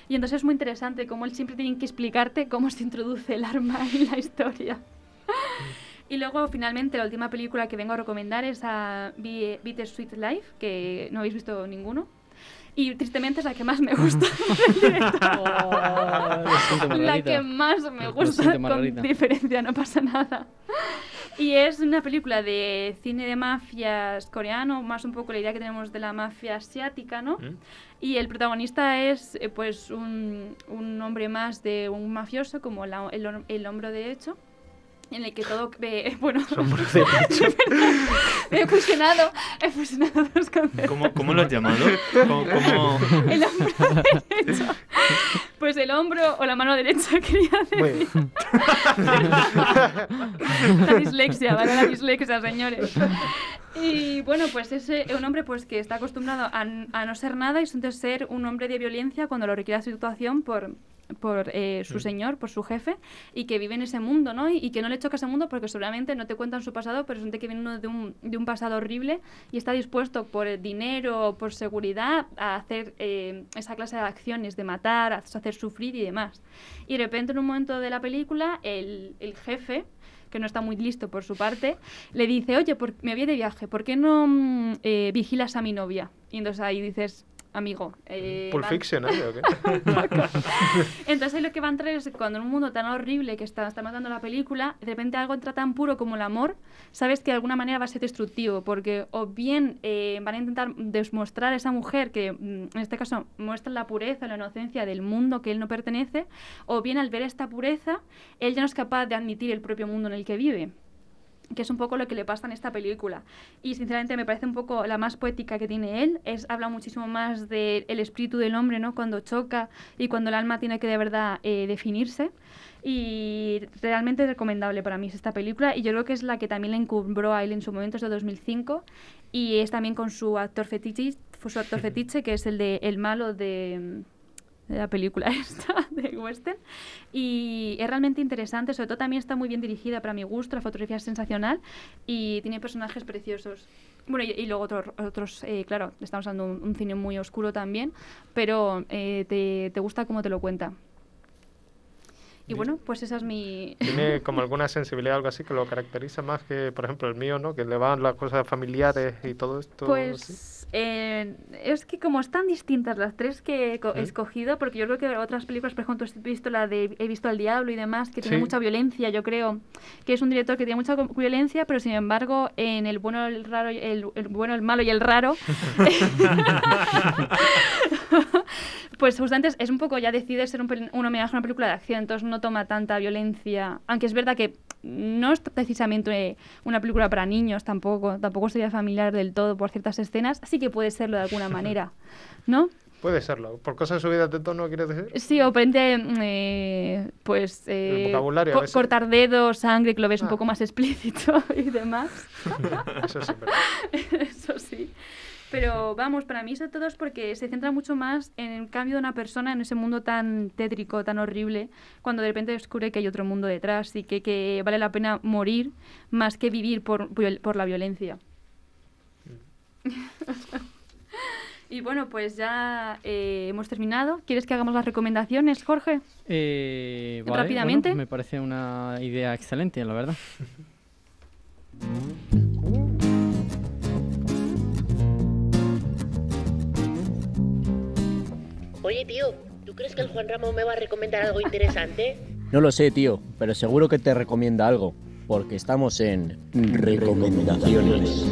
Y entonces es muy interesante cómo él siempre tiene que explicarte cómo se introduce el arma en la historia. Y luego, finalmente, la última película que vengo a recomendar es a Bi- Bittersweet Life, que no habéis visto ninguno. Y tristemente es la que más me gusta. la que más me gusta, con diferencia, no pasa nada. Y es una película de cine de mafias coreano, más un poco la idea que tenemos de la mafia asiática, ¿no? ¿Mm? Y el protagonista es eh, pues un, un hombre más de un mafioso, como la- el, el hombro derecho, en el que todo... eh, bueno, he fusionado, he fusionado dos conceptos. ¿Cómo, cómo lo has llamado? ¿Cómo, cómo- El hombro derecho. Pues el hombro o la mano derecha, quería decir. La dislexia, ¿vale? La dislexia, señores. Y bueno, pues es un hombre pues que está acostumbrado a, a no ser nada y entonces ser un hombre de violencia cuando lo requiere la situación por por eh, su señor, por su jefe, y que vive en ese mundo, ¿no? Y, y que no le choca ese mundo porque seguramente no te cuentan su pasado, pero es gente que viene de un, de un pasado horrible y está dispuesto por el dinero, por seguridad, a hacer eh, esa clase de acciones, de matar, a hacer sufrir y demás. Y de repente en un momento de la película, el, el jefe, que no está muy listo por su parte, le dice, oye, por- me voy de viaje, ¿por qué no mm, eh, vigilas a mi novia? Y entonces ahí dices, amigo. eh, Pulp Fiction, ¿eh? ¿O qué? Entonces lo que va a entrar es cuando en un mundo tan horrible que está, está matando la película, de repente algo entra tan puro como el amor, sabes que de alguna manera va a ser destructivo, porque o bien eh, van a intentar demostrar a esa mujer que, mm, en este caso, muestra la pureza, la inocencia del mundo que él no pertenece, o bien al ver esta pureza, él ya no es capaz de admitir el propio mundo en el que vive que es un poco lo que le pasa en esta película. Y sinceramente me parece un poco la más poética que tiene él. Es, habla muchísimo más del espíritu del hombre, ¿no? Cuando choca y cuando el alma tiene que de verdad eh, definirse. Y realmente recomendable para mí es esta película. Y yo creo que es la que también le encumbró a él en su momento, es de 2005. Y es también con su actor fetiche, su actor fetiche que es el de el malo de de la película esta de western y es realmente interesante sobre todo también está muy bien dirigida para mi gusto la fotografía es sensacional y tiene personajes preciosos bueno y, y luego otros otros eh, claro estamos hablando de un, un cine muy oscuro también pero eh, te, te gusta cómo te lo cuenta y bueno pues esa es mi Tiene como alguna sensibilidad, algo así, que lo caracteriza más que, por ejemplo, el mío, ¿no? Que le van las cosas familiares y todo esto. Pues eh, es que como están distintas las tres que he co- he escogido, porque yo creo que otras películas, por ejemplo, he visto la de He visto al diablo y demás, que tiene Sí. mucha violencia, yo creo que es un director que tiene mucha violencia, pero sin embargo en el bueno, el raro, el, el bueno, el malo y el raro, pues justamente es, un poco ya decide ser un, un homenaje a una película de acción, entonces no toma tanta violencia, aunque es verdad que no es precisamente una película para niños tampoco, tampoco sería familiar del todo por ciertas escenas, sí que puede serlo de alguna manera, ¿no? Puede serlo. Por cosas subidas de tono, ¿quieres decir? Sí, o prende, eh, pues, eh, vocabulario a co- cortar dedos, sangre, que lo ves un Ah. poco más explícito y demás. Eso sí, pero- Eso sí. Pero vamos, para mí sobre todo es porque se centra mucho más en el cambio de una persona en ese mundo tan tétrico, tan horrible, cuando de repente descubre que hay otro mundo detrás y que, que vale la pena morir más que vivir por, por la violencia. y bueno, pues ya eh, hemos terminado. ¿Quieres que hagamos las recomendaciones, Jorge? Eh, vale, Rápidamente. bueno, me parece una idea excelente, la verdad. Oye, tío, ¿tú crees que el Juan Ramón me va a recomendar algo interesante? No lo sé, tío, pero seguro que te recomienda algo, porque estamos en recomendaciones.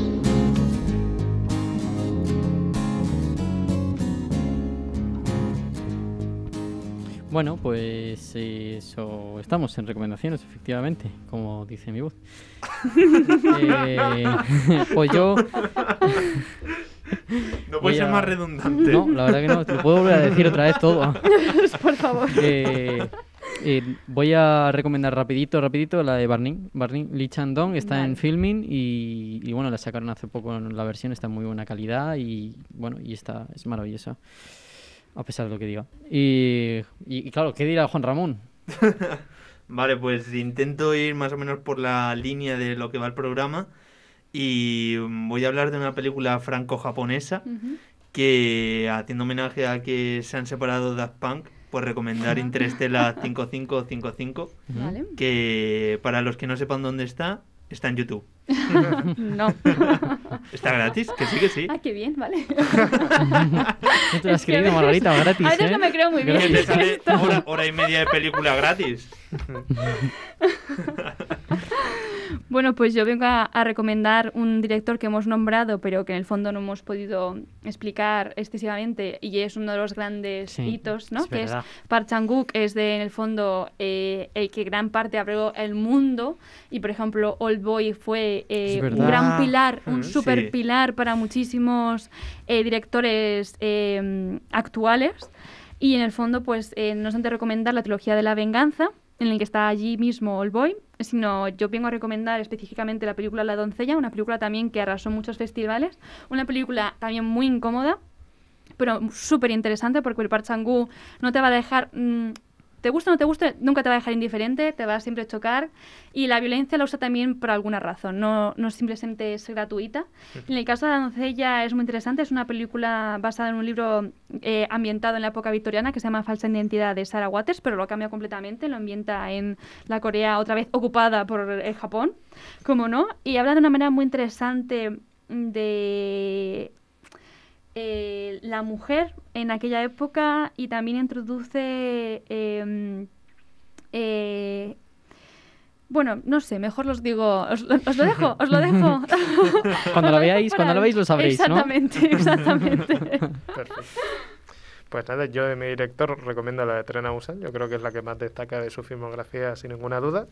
Bueno, pues eso, estamos en recomendaciones, efectivamente, como dice mi voz. Eh, pues yo... No voy puede ser a- más redundante. No, la verdad que no, te lo puedo volver a decir otra vez todo. Por favor. Eh, eh, voy a recomendar rapidito, rapidito la de Barney. Barney Lee Chandong está en filming y, y, bueno, la sacaron hace poco en la versión, está en muy buena calidad y bueno, y está, es maravillosa. A pesar de lo que diga. Y, y, y claro, ¿qué dirá Juan Ramón? Vale, pues intento ir más o menos por la línea de lo que va el programa y voy a hablar de una película franco-japonesa que, haciendo homenaje a que se han separado Daft Punk, pues recomendar Interstellar 5555, Vale. que para los que no sepan dónde está, está en YouTube. No. Está gratis, que sí, que sí. Ah, qué bien, vale. No te lo has Es creído, Margarita, gratis, A veces ¿eh? no me creo muy bien. Te sale hora, hora y media de película gratis. Bueno, pues yo vengo a, a recomendar un director que hemos nombrado, pero que en el fondo no hemos podido explicar excesivamente, y es uno de los grandes Sí, hitos, ¿no? es que verdad. es Park Chan-wook, es de, en el fondo eh, el que gran parte abrió el mundo, y por ejemplo, Old Boy fue eh, un gran pilar, un sí. super pilar para muchísimos eh, directores eh, actuales. Y en el fondo, pues eh, no solamente recomendar la trilogía de la venganza, en el que está allí mismo All Boy, sino yo vengo a recomendar específicamente la película La doncella, una película también que arrasó muchos festivales, una película también muy incómoda, pero súper interesante porque el Park Chan-wook no te va a dejar... mm, te gusta o no te guste, nunca te va a dejar indiferente, te va a siempre chocar. Y la violencia la usa también por alguna razón, no, no simplemente es gratuita. En el caso de La doncella es muy interesante, es una película basada en un libro eh, ambientado en la época victoriana que se llama Falsa Identidad de Sarah Waters, pero lo cambia completamente, lo ambienta en la Corea otra vez ocupada por el Japón, como no, y habla de una manera muy interesante de eh, la mujer en aquella época y también introduce... em, eh, bueno, no sé, mejor los digo, os, lo- os lo dejo, os lo dejo. Cuando lo veáis, cuando lo veáis lo sabréis, ¿no? Exactamente, exactamente. Perfecto. Pues nada, yo de mi director recomiendo la de Tren a Busan. Yo creo que es la que más destaca de su filmografía, sin ninguna duda.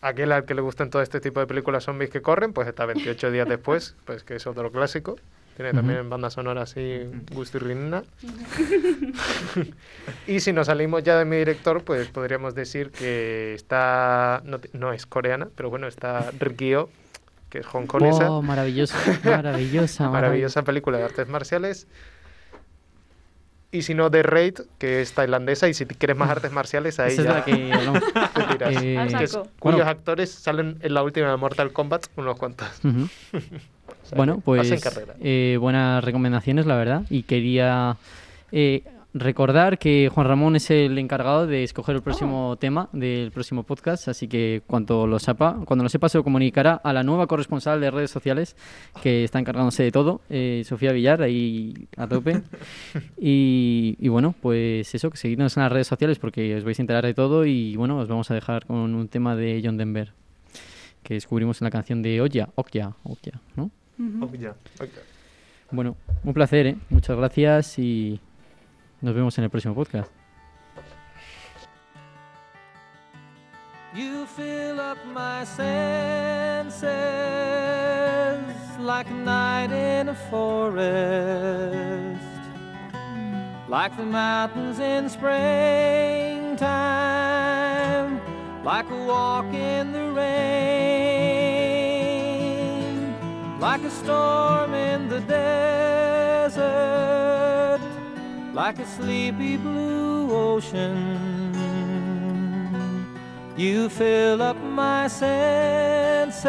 Aquel al que le gustan todo este tipo de películas zombies que corren, pues está 28 días después, pues que es otro clásico. Tiene también Ujú. banda sonora así, gusto y rinna. y si nos salimos ya de mi director, pues podríamos decir que está, no, no es coreana, pero bueno, está Rikyo, que es hongkonesa. Oh, maravilloso, maravillosa, Maravillosa película de artes marciales. Y si no, The Raid, que es tailandesa, y si quieres más artes marciales, ahí Esa es ya la que hablamos. te tiras. Eh, Que es- cuyos Bueno. actores salen en la última de Mortal Kombat, unos cuantos. Ujú. O sea Bueno, pues eh, buenas recomendaciones, la verdad. Y quería eh, recordar que Juan Ramón es el encargado de escoger el próximo tema del próximo podcast, así que cuando lo sepa, cuando lo sepa se lo comunicará a la nueva corresponsal de redes sociales que está encargándose de todo, eh, Sofía Villar, ahí a tope. Y, y bueno, pues eso, que seguidnos en las redes sociales porque os vais a enterar de todo y bueno, os vamos a dejar con un tema de John Denver que descubrimos en la canción de Oya, Okya, Okya, ¿no? Oh, ya, ok. Bueno, un placer, ¿eh? Muchas gracias y nos vemos en el próximo podcast. You fill up my senses like a night in a forest, like the mountains in springtime, like a walk in the like a storm in the desert, like a sleepy blue ocean. You fill up my senses.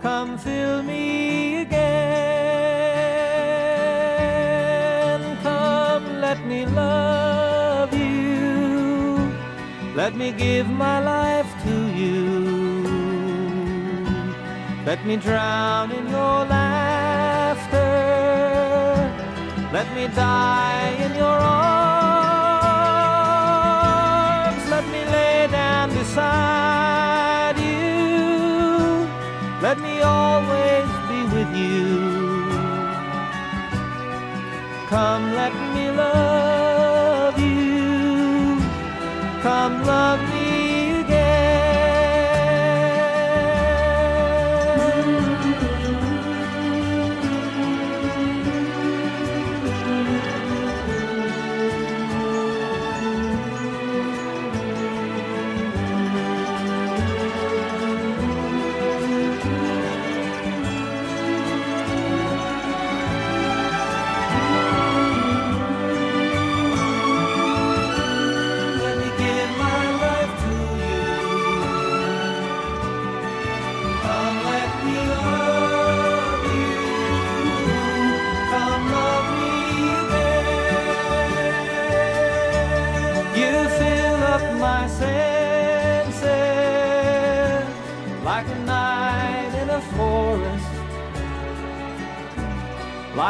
Come fill me again. Come, let me love you. Let me give my life to you. Let me drown in your laughter. Let me die in your arms. Let me lay down beside you. Let me always be with you. Come, let me love you. Come, love me